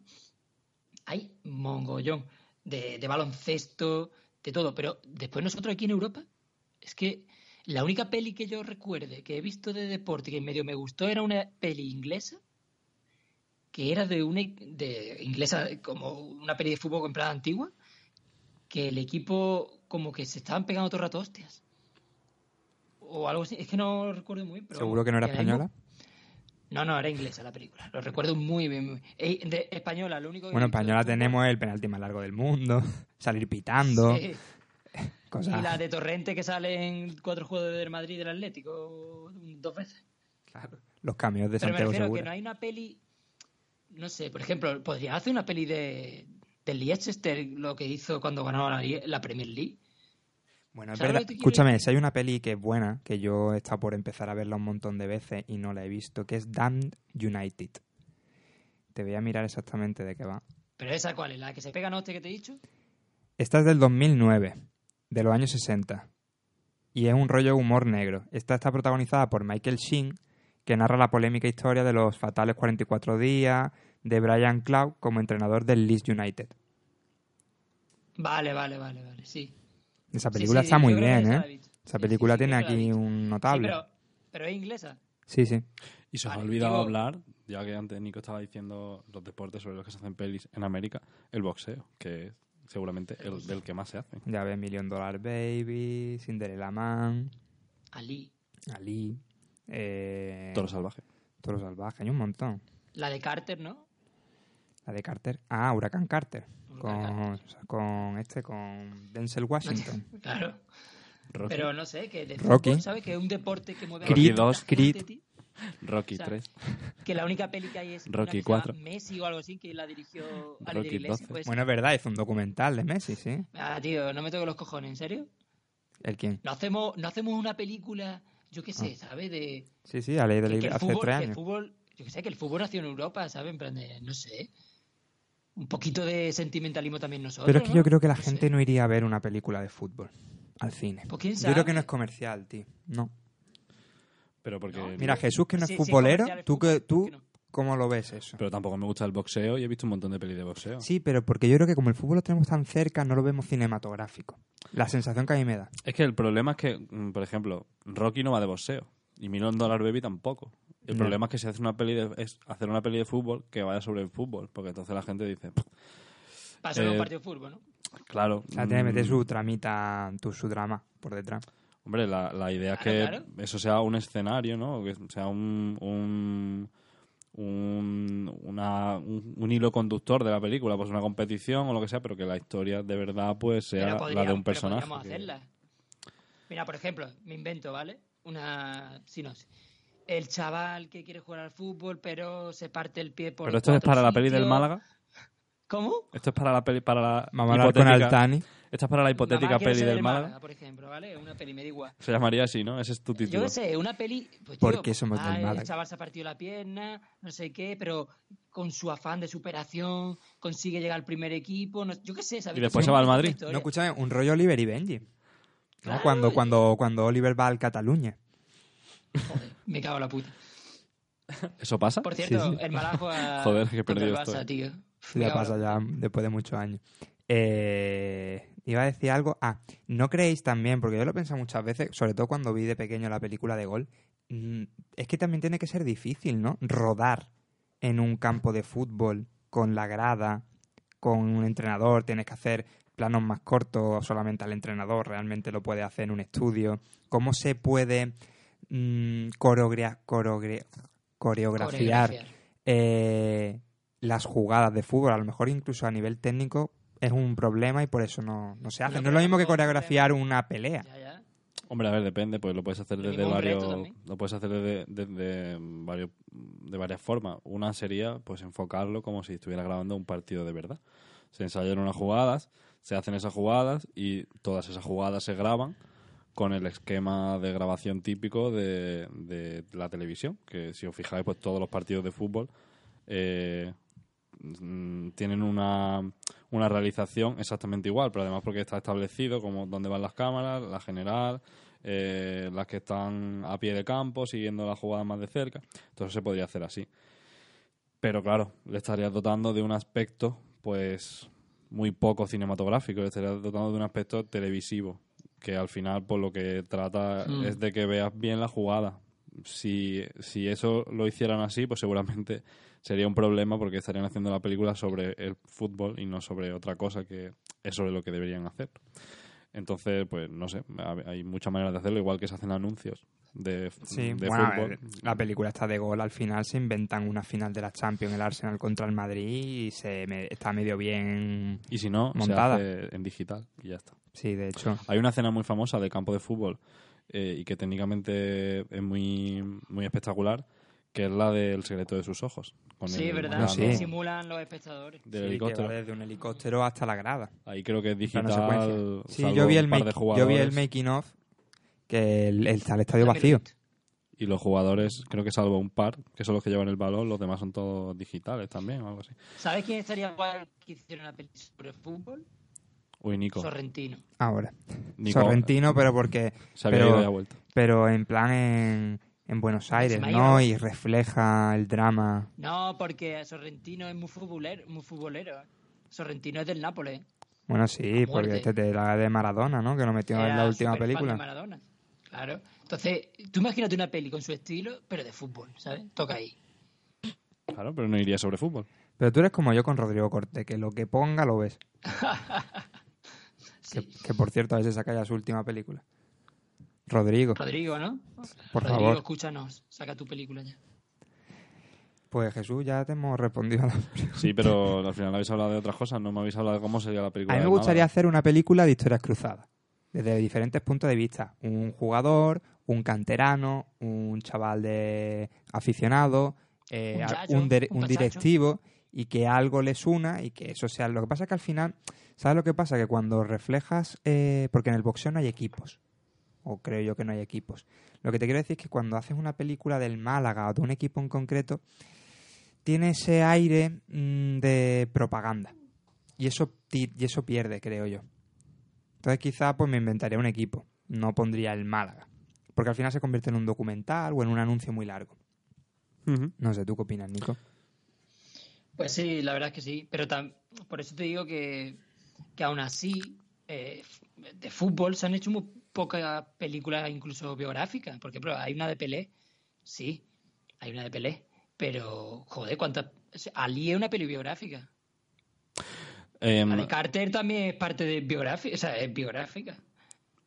Hay mongollón de, de baloncesto, de todo. Pero después nosotros aquí en Europa, es que la única peli que yo recuerde que he visto de deporte que medio me gustó era una peli inglesa que era de una inglesa como una peli de fútbol en antigua que el equipo como que se estaban pegando todo el rato hostias o algo así es que no lo recuerdo muy bien pero ¿Seguro que no era española? no no era inglesa la película lo recuerdo muy bien muy bien. De española lo único que Bueno, de española tenemos el penalti más largo del mundo, salir pitando, Sí. cosas... y la de Torrente que sale en cuatro juegos del Madrid del Atlético dos veces Claro. los cameos de Pero me Santiago refiero que no hay una peli. No sé, por ejemplo, podría hacer una peli de. Del Leicester, lo que hizo cuando ganó la, la Premier League. Bueno, es ¿Sabes verdad. Escúchame, si hay una peli que es buena, que yo he estado por empezar a verla un montón de veces y no la he visto, que es Damned United. Te voy a mirar exactamente de qué va. Pero esa cuál es, la que se pega a que te he dicho. Esta es del 2009, de los años 60. Y es un rollo humor negro. Esta está protagonizada por Michael Sheen, que narra la polémica historia de los fatales 44 días de Brian Clough como entrenador del Leeds United. Vale, vale, vale, vale, sí. Esa película sí, está muy bien, ¿eh? Esa película tiene aquí un Sí, notable. pero, pero es inglesa. Sí, sí. Y se os ha Vale, olvidado digo- hablar, ya que antes Nico estaba diciendo los deportes sobre los que se hacen pelis en América, el boxeo, que es seguramente el del que más se hace. Ya ves, Million Dollar Baby, Cinderella Man, Ali. Ali, eh, Toro salvaje. Toro Salvaje, hay un montón. La de Carter, ¿no? La de Carter. Ah, Huracán Carter. Con, con este, con Denzel Washington. Claro. Rocky. Pero no sé, que de Rocky. fútbol, ¿sabes? Que es un deporte que mueve a Creed tanta 2, gente, Creed. tío. Rocky O sea, 3. Que la única peli que hay es una Rocky que se llama 4. Messi o algo así, que la dirigió Ale Rocky de Iglesias. 12. pues. Bueno, es verdad, es un documental de Messi, sí. Ah, tío, no me toques los cojones, ¿en serio? ¿El quién? No hacemos, no hacemos una película, yo qué sé, Ah. ¿sabes? De, Sí, sí, a ley de que, la que el hace fútbol, tres que el años. fútbol, yo que sé, que el fútbol nació en Europa, ¿sabes? En plan de, no sé. Un poquito de sentimentalismo también nosotros. Pero es que ¿no? yo creo que la No gente sé. no iría a ver una película de fútbol al cine. Pues quién Yo creo que no es comercial, tío. No. Pero porque... Mira, Jesús, que no es Sí, futbolero, ¿tú, que, tú cómo lo ves eso? Pero tampoco me gusta el boxeo y he visto un montón de pelis de boxeo. Sí, pero porque yo creo que como el fútbol lo tenemos tan cerca, no lo vemos cinematográfico. La sensación que a mí me da. Es que el problema es que, mm, por ejemplo, Rocky no va de boxeo y Million Dollar Baby tampoco. El No. problema es que si haces una peli de, es hacer una peli de fútbol que vaya sobre el fútbol, porque entonces la gente dice, Para ser un eh, partido de fútbol, ¿no? claro. O sea, tiene que meter mm, su tramita, tu, su drama por detrás. Hombre, la, la idea Claro, es que claro. eso sea un escenario, ¿no? Que sea un, un, un, una- un- un hilo conductor de la película, pues una competición o lo que sea, pero que la historia de verdad pues sea Pero la de un pero personaje. podríamos que- hacerla. Mira, por ejemplo, me invento, ¿vale? Una sinopsis. El chaval que quiere jugar al fútbol, pero se parte el pie por Pero esto es para la peli del. Málaga. ¿Cómo? Esto es para la peli, para la hablar con hipotética- Altani. Esta es para la hipotética Mamá peli del de Málaga. por ejemplo, ¿vale? Una peli, me da igual. Se llamaría así, ¿no? Ese es tu Yo título. qué sé, una peli. Pues, ¿Por qué somos ah, del Málaga? El chaval se ha partido la pierna, no sé qué, pero con su afán de superación consigue llegar al primer equipo. no- yo qué sé, ¿sabes? Y después Es se va al Madrid. No, escúchame, un rollo Oliver y Benji. ¿no? Claro. Cuando, cuando, cuando Oliver va al Cataluña. Me cago en la puta. ¿Eso pasa? Por cierto, Sí, sí. el. Joder, el perdido estoy. tío. Me Ya pasa ya después de muchos años. Eh, iba a decir algo. Ah, ¿no creéis también? Porque yo lo he pensado muchas veces, sobre todo cuando vi de pequeño la película de Gol. mm, Es que también tiene que ser difícil, ¿no? Rodar en un campo de fútbol con la grada, con un entrenador, tienes que hacer planos más cortos solamente al entrenador, realmente lo puede hacer en un estudio. ¿Cómo se puede mm, coreogra- coreogra- coreografiar Coreografiar. eh, las jugadas de fútbol? A lo mejor incluso a nivel técnico es un problema y por eso no, no se hace. No es lo mismo que coreografiar una pelea. Ya, ya. Hombre, a ver, depende, pues lo puedes hacer desde varios, lo puedes hacer desde, desde varios, de varias formas. Una sería, pues, enfocarlo como si estuviera grabando un partido de verdad. Se ensayan unas jugadas, se hacen esas jugadas y todas esas jugadas se graban con el esquema de grabación típico de, de la televisión, que si os fijáis, pues todos los partidos de fútbol eh, mm, tienen una, una realización exactamente igual, pero además porque está establecido como dónde van las cámaras, la general, eh, las que están a pie de campo, siguiendo la jugada más de cerca. Entonces se podría hacer así. Pero claro, le estarías dotando de un aspecto, pues, muy poco cinematográfico, le estarías dotando de un aspecto televisivo, que al final, por lo que trata Mm. es de que veas bien la jugada. Si, si eso lo hicieran así, pues seguramente sería un problema porque estarían haciendo la película sobre el fútbol y no sobre otra cosa que es sobre lo que deberían hacer. Entonces, pues no sé, ha- hay muchas maneras de hacerlo, igual que se hacen anuncios de, Sí, de bueno, fútbol. la película está de gol. Al final se inventan una final de la Champions, el Arsenal contra el Madrid, y se me- está medio bien Y si no, montada. se hace en digital y ya está. Sí, de hecho. Hay una escena muy famosa de campo de fútbol eh, y que técnicamente es muy, muy espectacular, Que es la del secreto de sus ojos. con Sí, el verdad. sí. Simulan los espectadores. Del Sí, que helicóptero. va desde un helicóptero hasta la grada. Ahí creo que es digital. Sí, yo vi, el make- yo vi el making of que el, el, está el estadio vacío. Y los jugadores, creo que salvo un par, que son los que llevan el balón, los demás son todos digitales también o algo así. ¿Sabes quién estaría guay que hiciera una peli sobre fútbol? Uy, Nico. Sorrentino. Ahora. Nico- Sorrentino, pero porque. Se había pero, ido y ha vuelto. pero en plan en, en Buenos Aires, ¿no? Y refleja el drama. No, porque Sorrentino es muy futbolero. Muy futbolero. Sorrentino es del Nápoles. Bueno, sí, porque este te la de Maradona, ¿no? Que lo metió en la última superfan de película. Maradona. Claro. Entonces, tú imagínate una peli con su estilo, pero de fútbol, ¿sabes? Toca ahí. Claro, pero no iría sobre fútbol. Pero tú eres como yo con Rodrigo Corte, que lo que ponga lo ves. que, que, por cierto, a veces saca ya su última película. Rodrigo. Rodrigo, ¿no? Por Rodrigo, favor. escúchanos. Saca tu película ya. Pues Jesús, ya te hemos respondido a la Sí, pero al final habéis hablado de otras cosas, no me habéis hablado de cómo sería la película. A mí me gustaría hacer una película de historias cruzadas, desde diferentes puntos de vista. Un jugador, un canterano, un chaval de aficionado, eh, Un yayo, un, un directivo y que algo les una y que eso sea. Lo que pasa es que al final, ¿sabes lo que pasa? Que cuando reflejas, eh, porque en el boxeo no hay equipos, o creo yo que no hay equipos. Lo que te quiero decir es que cuando haces una película del Málaga o de un equipo en concreto, tiene ese aire mm, de propaganda. Y eso, y eso pierde, creo yo. Entonces quizá pues me inventaría un equipo. No pondría el Málaga. Porque al final se convierte en un documental o en un anuncio muy largo. No sé, ¿tú qué opinas, Nico? Pues sí, la verdad es que sí. Pero tam- por eso te digo que, que aún así, eh, de fútbol se han hecho muy pocas películas incluso biográficas. Por ejemplo, hay una de Pelé. Sí, hay una de Pelé. Pero, joder, ¿cuántas? Ali es una peli biográfica. Em, La de Carter también es parte de biográfica, o sea, es biográfica.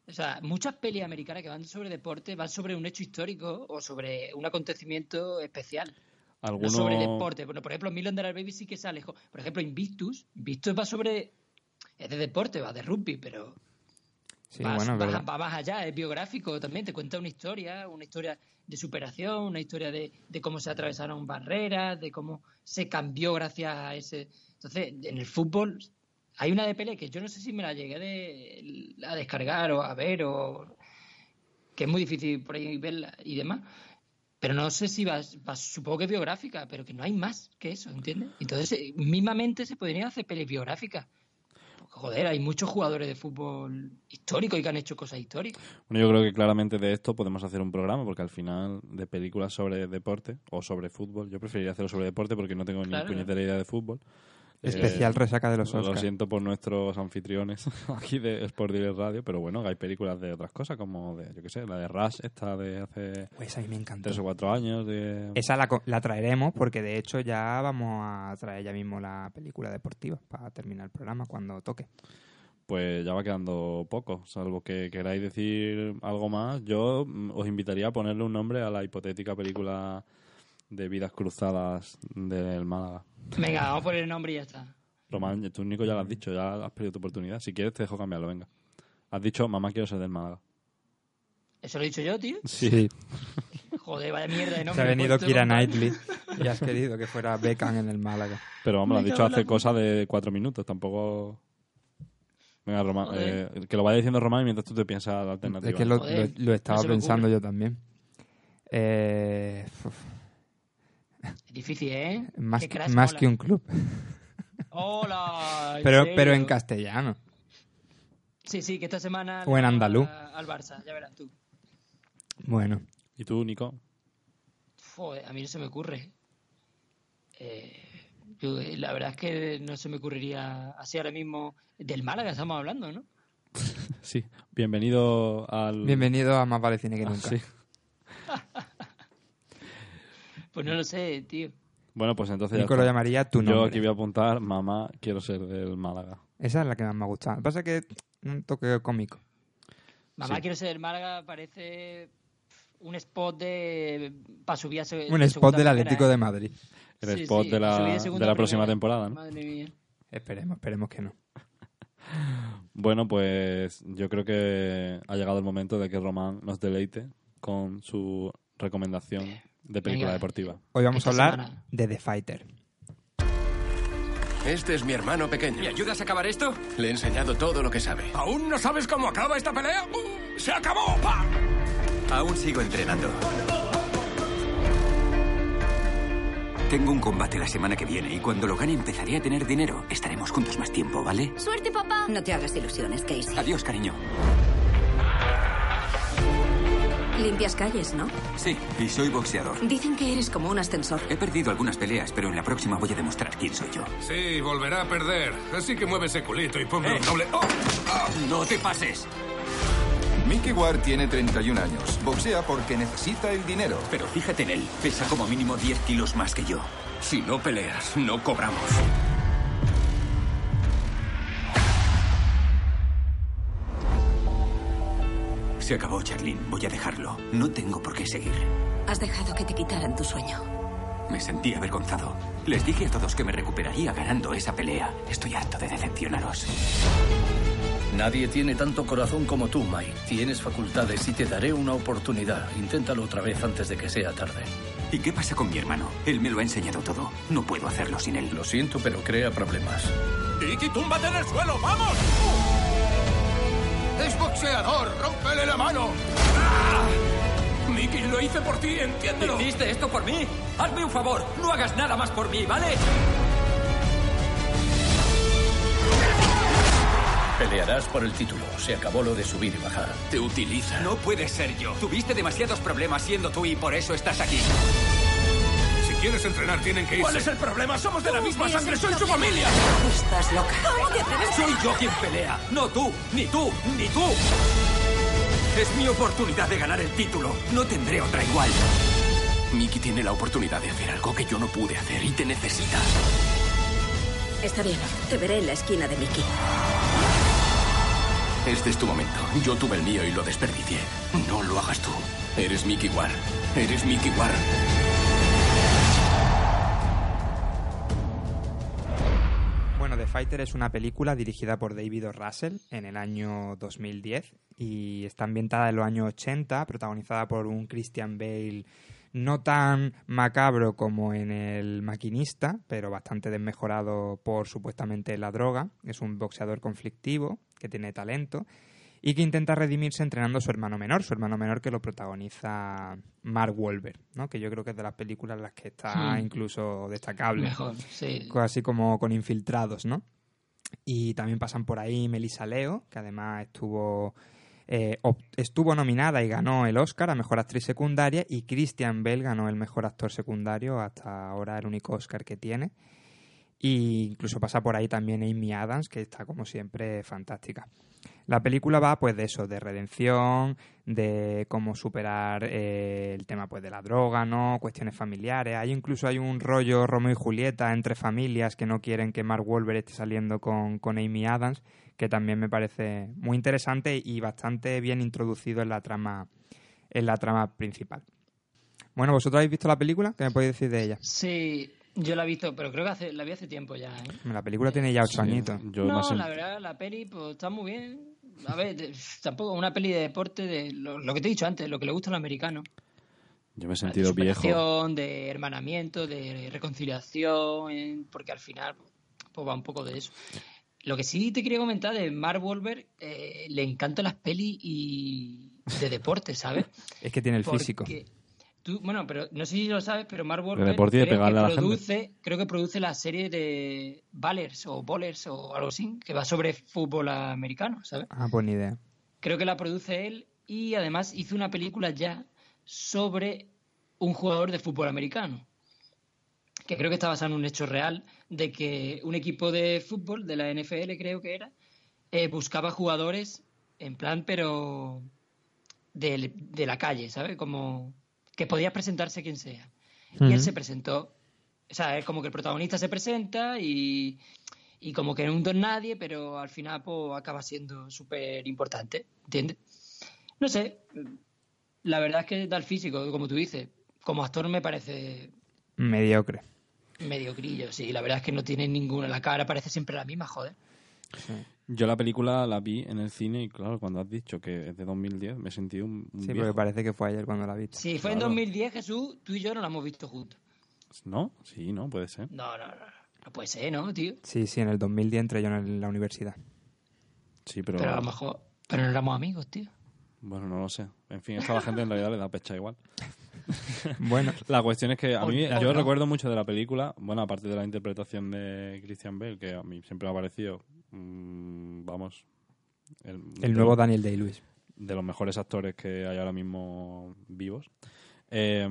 O sea, muchas pelis americanas que van sobre deporte van sobre un hecho histórico o sobre un acontecimiento especial. Alguno- No sobre deporte. Bueno, por ejemplo, Million Dollar Baby sí que se alejó. Por ejemplo, Invictus. Invictus va sobre... Es de deporte, va de rugby, pero Sí, va, bueno, es va- verdad. va más allá, es biográfico también. Te cuenta una historia, una historia de superación, una historia de, de cómo se atravesaron barreras, de cómo se cambió gracias a ese... Entonces, en el fútbol hay una de Pelé que yo no sé si me la llegué de, a descargar o a ver o... que es muy difícil por ahí verla y demás. Pero no sé si va, va- supongo que es biográfica, pero que no hay más que eso, ¿entiendes? Entonces, mismamente se podrían hacer pelis biográficas. Joder, hay muchos jugadores de fútbol histórico y que han hecho cosas históricas. Bueno, yo creo que claramente de esto podemos hacer un programa, porque al final de películas sobre deporte o sobre fútbol, yo preferiría hacerlo sobre deporte porque no tengo Claro. ni puñetera idea de fútbol. Eh, Especial resaca de los Lo Oscar. siento por nuestros anfitriones aquí de Sport Direct Radio, pero bueno, hay películas de otras cosas, como de, yo qué sé, la de Rush, esta de hace Pues a mí me encantó. tres o cuatro años. De... Esa la, la traeremos porque de hecho ya vamos a traer ya mismo la película deportiva para terminar el programa cuando toque. Pues ya va quedando poco, salvo que queráis decir algo más. Yo mm, os invitaría a ponerle un nombre a la hipotética película de vidas cruzadas del Málaga. Venga, vamos a poner el nombre y ya está. Román, tú, Nico, ya lo has dicho, ya has perdido tu oportunidad. Si quieres, te dejo cambiarlo, venga. Has dicho, mamá, quiero ser del Málaga. ¿Eso lo he dicho yo, tío? Sí. Joder, vaya mierda de Se nombre. ha he venido Kira. Knightley y has querido que fuera Beckham en el Málaga. Pero vamos, lo has dicho hace la cosa de cuatro minutos, tampoco... Venga, Román, eh, que lo vaya diciendo Román mientras tú te piensas la alternativa. Es que lo, Joder, lo- lo estaba no se pensando yo también. Eh, uf, difícil, ¿eh? más que, más que un club. Hola. Pero, serio? pero en castellano. Sí, sí, que esta semana. O en andaluz. Al Barça, ya verás tú. Bueno, ¿Y tú, Nico? Joder, a mí no se me ocurre. Eh, yo, eh, la verdad es que no se me ocurriría así ahora mismo. Del Málaga estamos hablando, ¿no? Sí. Bienvenido al... bienvenido a Más Vale Cine que Ah, Nunca. sí. Pues no lo sé, tío. Bueno, pues entonces ya Nico lo llamaría tu Yo nombre. aquí voy a apuntar, mamá, quiero ser del Málaga. Esa es la que más me ha gustado. Lo que pasa es que un toque cómico. Mamá, Sí. quiero ser del Málaga, parece un spot de. para subir a Un de spot del primera, Atlético ¿eh? de Madrid. El Sí, spot sí, de la, de la próxima temporada, ¿no? Madre mía. Esperemos, esperemos que no. Bueno, pues yo creo que ha llegado el momento de que Román nos deleite con su recomendación de película Venga. deportiva. Hoy vamos a hablar semana. de The Fighter. Este es mi hermano pequeño. ¿Me ayudas a acabar esto? Le he enseñado todo lo que sabe. ¿Aún no sabes cómo acaba esta pelea? ¡Uh! ¡Se acabó! ¡Pam! Aún sigo entrenando. Tengo un combate la semana que viene y cuando lo gane empezaré a tener dinero. Estaremos juntos más tiempo, ¿vale? Suerte, papá. No te hagas ilusiones, Casey. Adiós, cariño. Limpias calles, ¿no? Sí, y soy boxeador. Dicen que eres como un ascensor. He perdido algunas peleas, pero en la próxima voy a demostrar quién soy yo. Sí, volverá a perder. Así que mueve ese culito y ponme Eh. un doble. ¡Oh! ¡Ah! ¡No te pases! Mickey Ward tiene 31 años. Boxea porque necesita el dinero. Pero fíjate en él. Pesa como mínimo 10 kilos más que yo. Si no peleas, no cobramos. Se acabó, Charlene. Voy a dejarlo. No tengo por qué seguir. Has dejado que te quitaran tu sueño. Me sentí avergonzado. Les dije a todos que me recuperaría ganando esa pelea. Estoy harto de decepcionaros. Nadie tiene tanto corazón como tú, Mike. Tienes facultades y te daré una oportunidad. Inténtalo otra vez antes de que sea tarde. ¿Y qué pasa con mi hermano? Él me lo ha enseñado todo. No puedo hacerlo sin él. Lo siento, pero crea problemas. ¡Iki, túmbate en el suelo! ¡Vamos! ¡Es boxeador! ¡Rómpele la mano! ¡Ah! Mickey, lo hice por ti, entiéndelo. ¿Hiciste esto por mí? Hazme un favor, no hagas nada más por mí, ¿vale? Pelearás por el título. Se acabó lo de subir y bajar. Te utiliza. No puedes ser yo. Tuviste demasiados problemas siendo tú y por eso estás aquí. Quieres entrenar, tienen que irse. ¿Cuál es el problema? Somos de la misma sangre, soy su familia. Estás loca. ¿Cómo que Soy yo quien pelea, no tú, ni tú, ni tú. Es mi oportunidad de ganar el título. No tendré otra igual. Mickey tiene la oportunidad de hacer algo que yo no pude hacer y te necesita. Está bien. Te veré en la esquina de Mickey. Este es tu momento. Yo tuve el mío y lo desperdicié. No lo hagas tú. Eres Mickey Ward. Eres Mickey Ward. The Fighter es una película dirigida por David O. Russell en el año 2010 y está ambientada en los años 80, protagonizada por un Christian Bale no tan macabro como en El Maquinista, pero bastante desmejorado por supuestamente la droga. Es un boxeador conflictivo que tiene talento y que intenta redimirse entrenando a su hermano menor, su hermano menor que lo protagoniza Mark Wahlberg, ¿no? que yo creo que es de las películas en las que está Hmm. incluso destacable. Mejor, sí. Así como con infiltrados, ¿no? Y también pasan por ahí Melissa Leo, que además estuvo eh, estuvo nominada y ganó el Oscar a Mejor Actriz Secundaria y Christian Bale ganó el Mejor Actor Secundario, hasta ahora el único Oscar que tiene. Y incluso pasa por ahí también Amy Adams, que está como siempre fantástica. La película va pues de eso, de redención, de cómo superar eh, el tema pues de la droga, ¿no? Cuestiones familiares. Hay incluso hay un rollo Romeo y Julieta entre familias que no quieren que Mark Wahlberg esté saliendo con, con Amy Adams, que también me parece muy interesante y bastante bien introducido en la trama, en la trama principal. Bueno, ¿vosotros habéis visto la película? ¿Qué me podéis decir de ella? Sí, yo la he visto, pero creo que hace, la vi hace tiempo ya. ¿eh? La película tiene ya ocho añitos. no, la verdad, la peli pues, está muy bien. A ver, de- tampoco una peli de deporte, de lo, lo que te he dicho antes, lo que le gusta a los americanos. Yo me he De sentido viejo. superación, de hermanamiento, de reconciliación, eh, porque al final pues va un poco de eso. Lo que sí te quería comentar de Mark Wahlberg, eh, le encantan las pelis y de deporte, ¿sabes? Es que tiene el Porque físico. Tú- bueno, pero no sé si lo sabes, pero Mark Wahlberg creo, a la gente. produce, creo que produce la serie de Ballers o Bowlers o algo así, que va sobre fútbol americano, ¿sabes? Ah, pues ni idea. Creo que la produce él y además hizo una película ya sobre un jugador de fútbol americano. Que creo que está basado en un hecho real de que un equipo de fútbol de la NFL, creo que era, eh, buscaba jugadores en plan, pero de, de la calle, ¿sabes? Como que podía presentarse quien sea. Y él se presentó. O sea, es como que el protagonista se presenta y, y como que no es un don nadie, pero al final pues, acaba siendo súper importante, ¿entiendes? No sé, la verdad es que da el físico, como tú dices. Como actor me parece Mediocre. mediocrillo, sí. La verdad es que no tiene ninguna. La cara parece siempre la misma, joder. Yo la película la vi en el cine y claro, cuando has dicho que es de 2010 me he sentido un, un Sí, viejo. porque parece que fue ayer cuando la viste. Si fue en Claro. 2010, Jesús, tú y yo no la hemos visto juntos. ¿No? Sí, no, puede ser. No, no, no. No puede ser, ¿no, tío? Sí, sí, en el 2010 entré yo en la universidad. Sí, pero... Pero a lo mejor... Pero no éramos amigos, tío. Bueno, no lo sé. En fin, esta la gente en realidad le da pecha igual. Bueno. La cuestión es que a mí, yo recuerdo mucho de la película, bueno, aparte de la interpretación de Christian Bale, que a mí siempre me ha parecido, mm, vamos... El, nuevo Daniel Day-Lewis. De los mejores actores que hay ahora mismo vivos. Eh,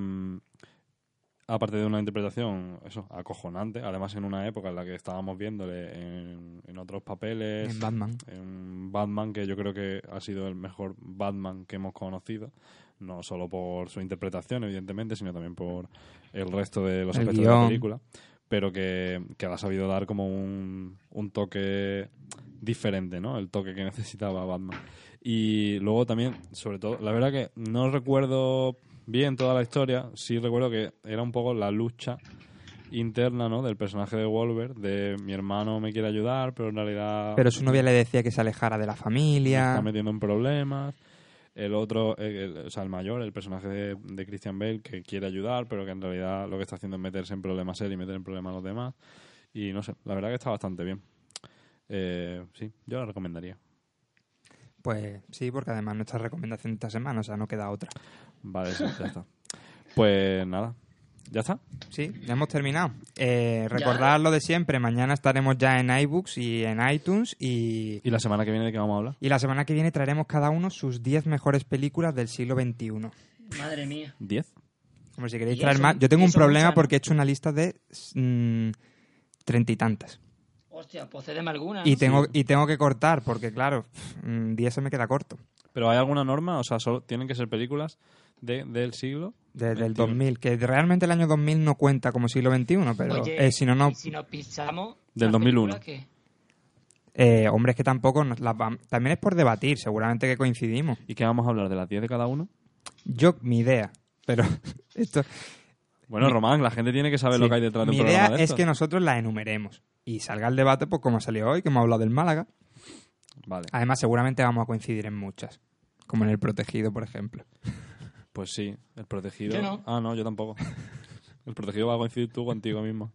aparte de una interpretación, eso, acojonante, además en una época en la que estábamos viéndole en, en otros papeles. En Batman. En Batman, que yo creo que ha sido el mejor Batman que hemos conocido. No solo por su interpretación, evidentemente, sino también por el resto de los El efectos de la película. Pero que, que ha sabido dar como un, un toque diferente, ¿no? El toque que necesitaba Batman. Y luego también, sobre todo, la verdad que no recuerdo bien toda la historia, sí recuerdo que era un poco la lucha interna, ¿no? Del personaje de Wolver, de mi hermano me quiere ayudar, pero en realidad Pero su novia le decía que se alejara de la me familia. está metiendo en problemas. El otro, el- o sea, el mayor, el personaje de, de Christian Bale, que quiere ayudar, pero que en realidad lo que está haciendo es meterse en problemas él y meter en problemas a los demás. Y no sé, la verdad que está bastante bien. Eh, sí, yo la recomendaría. Pues sí, porque además nuestra recomendación de esta semana, o sea, no queda otra. Vale, sí, ya está. Pues nada, ¿ya está? Sí, ya hemos terminado. Eh, recordad lo de siempre, mañana estaremos ya en iBooks y en iTunes y, ¿Y la semana que viene de qué vamos a hablar? y la semana que viene traeremos cada uno sus 10 mejores películas del siglo XXI. Madre mía. ¿Diez? Como si queréis traer eso- más. Yo tengo un problema porque he hecho una lista de mm, treinta y tantas. Hostia, pues cédeme alguna. Y tengo, y tengo que cortar porque, claro, mm, 10 se me queda corto. ¿Pero hay alguna norma? O sea, solo tienen que ser películas de, del siglo Desde el 21. 2000, que realmente el año 2000 no cuenta como siglo XXI, pero Oye, eh, si no, no... y si nos pisamos... Del las 2001. películas, ¿qué? Eh, hombre, es que tampoco nos las También es por debatir, seguramente que coincidimos. ¿Y qué vamos a hablar? ¿De las 10 de cada uno? Yo, mi idea, pero esto... Bueno, Mi- Román, la gente tiene que saber Sí. lo que hay detrás de un Mi programa idea de es que nosotros la enumeremos y salga el debate, pues como salió hoy, que hemos hablado del Málaga. Vale, Además, seguramente vamos a coincidir en muchas, como en el protegido, por ejemplo. Pues sí, el protegido... Yo no. Ah, no, yo tampoco. el protegido va a coincidir tú contigo mismo.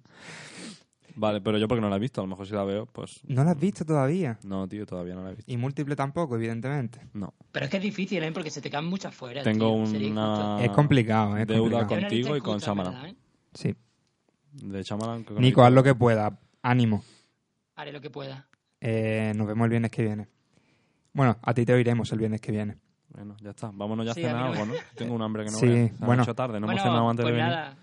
Vale, pero yo porque no la he visto, a lo mejor si la veo, pues... ¿No la has visto todavía? No, tío, todavía no la he visto. Y múltiple tampoco, evidentemente. No. Pero es que es difícil, ¿eh? Porque se te caen muchas fuera. Tengo tío. Una... Es complicado, es Deuda complicado. Contigo y con Shyamalan. ¿verdad, eh? Sí. De Shyamalan... que Nico, contigo- haz lo que pueda. Ánimo. Haré lo que pueda. Eh, nos vemos el viernes que viene. Bueno, a ti te oiremos el viernes que viene. Bueno, ya está. Vámonos ya a Sí, cenar a no algo, ¿no? Tengo un hambre que no Sí. Se ha bueno. tarde, no bueno, hemos cenado antes pues de venir. nada.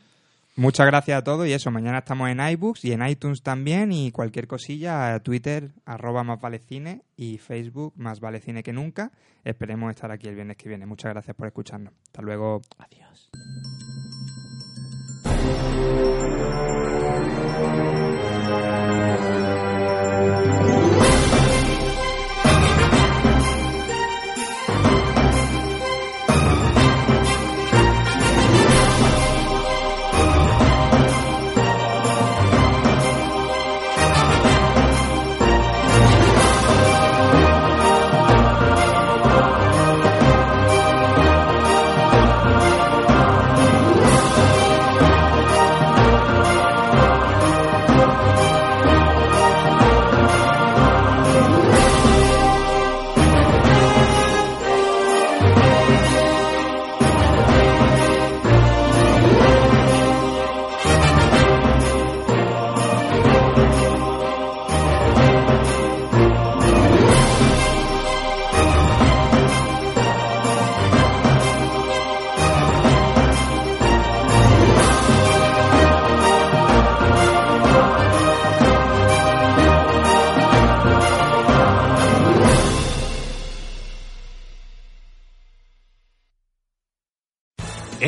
Muchas gracias a todos y eso, mañana estamos en iBooks y en iTunes también y cualquier cosilla, Twitter, arroba más vale cine y Facebook más vale cine que nunca. Esperemos estar aquí el viernes que viene. Muchas gracias por escucharnos. Hasta luego. Adiós.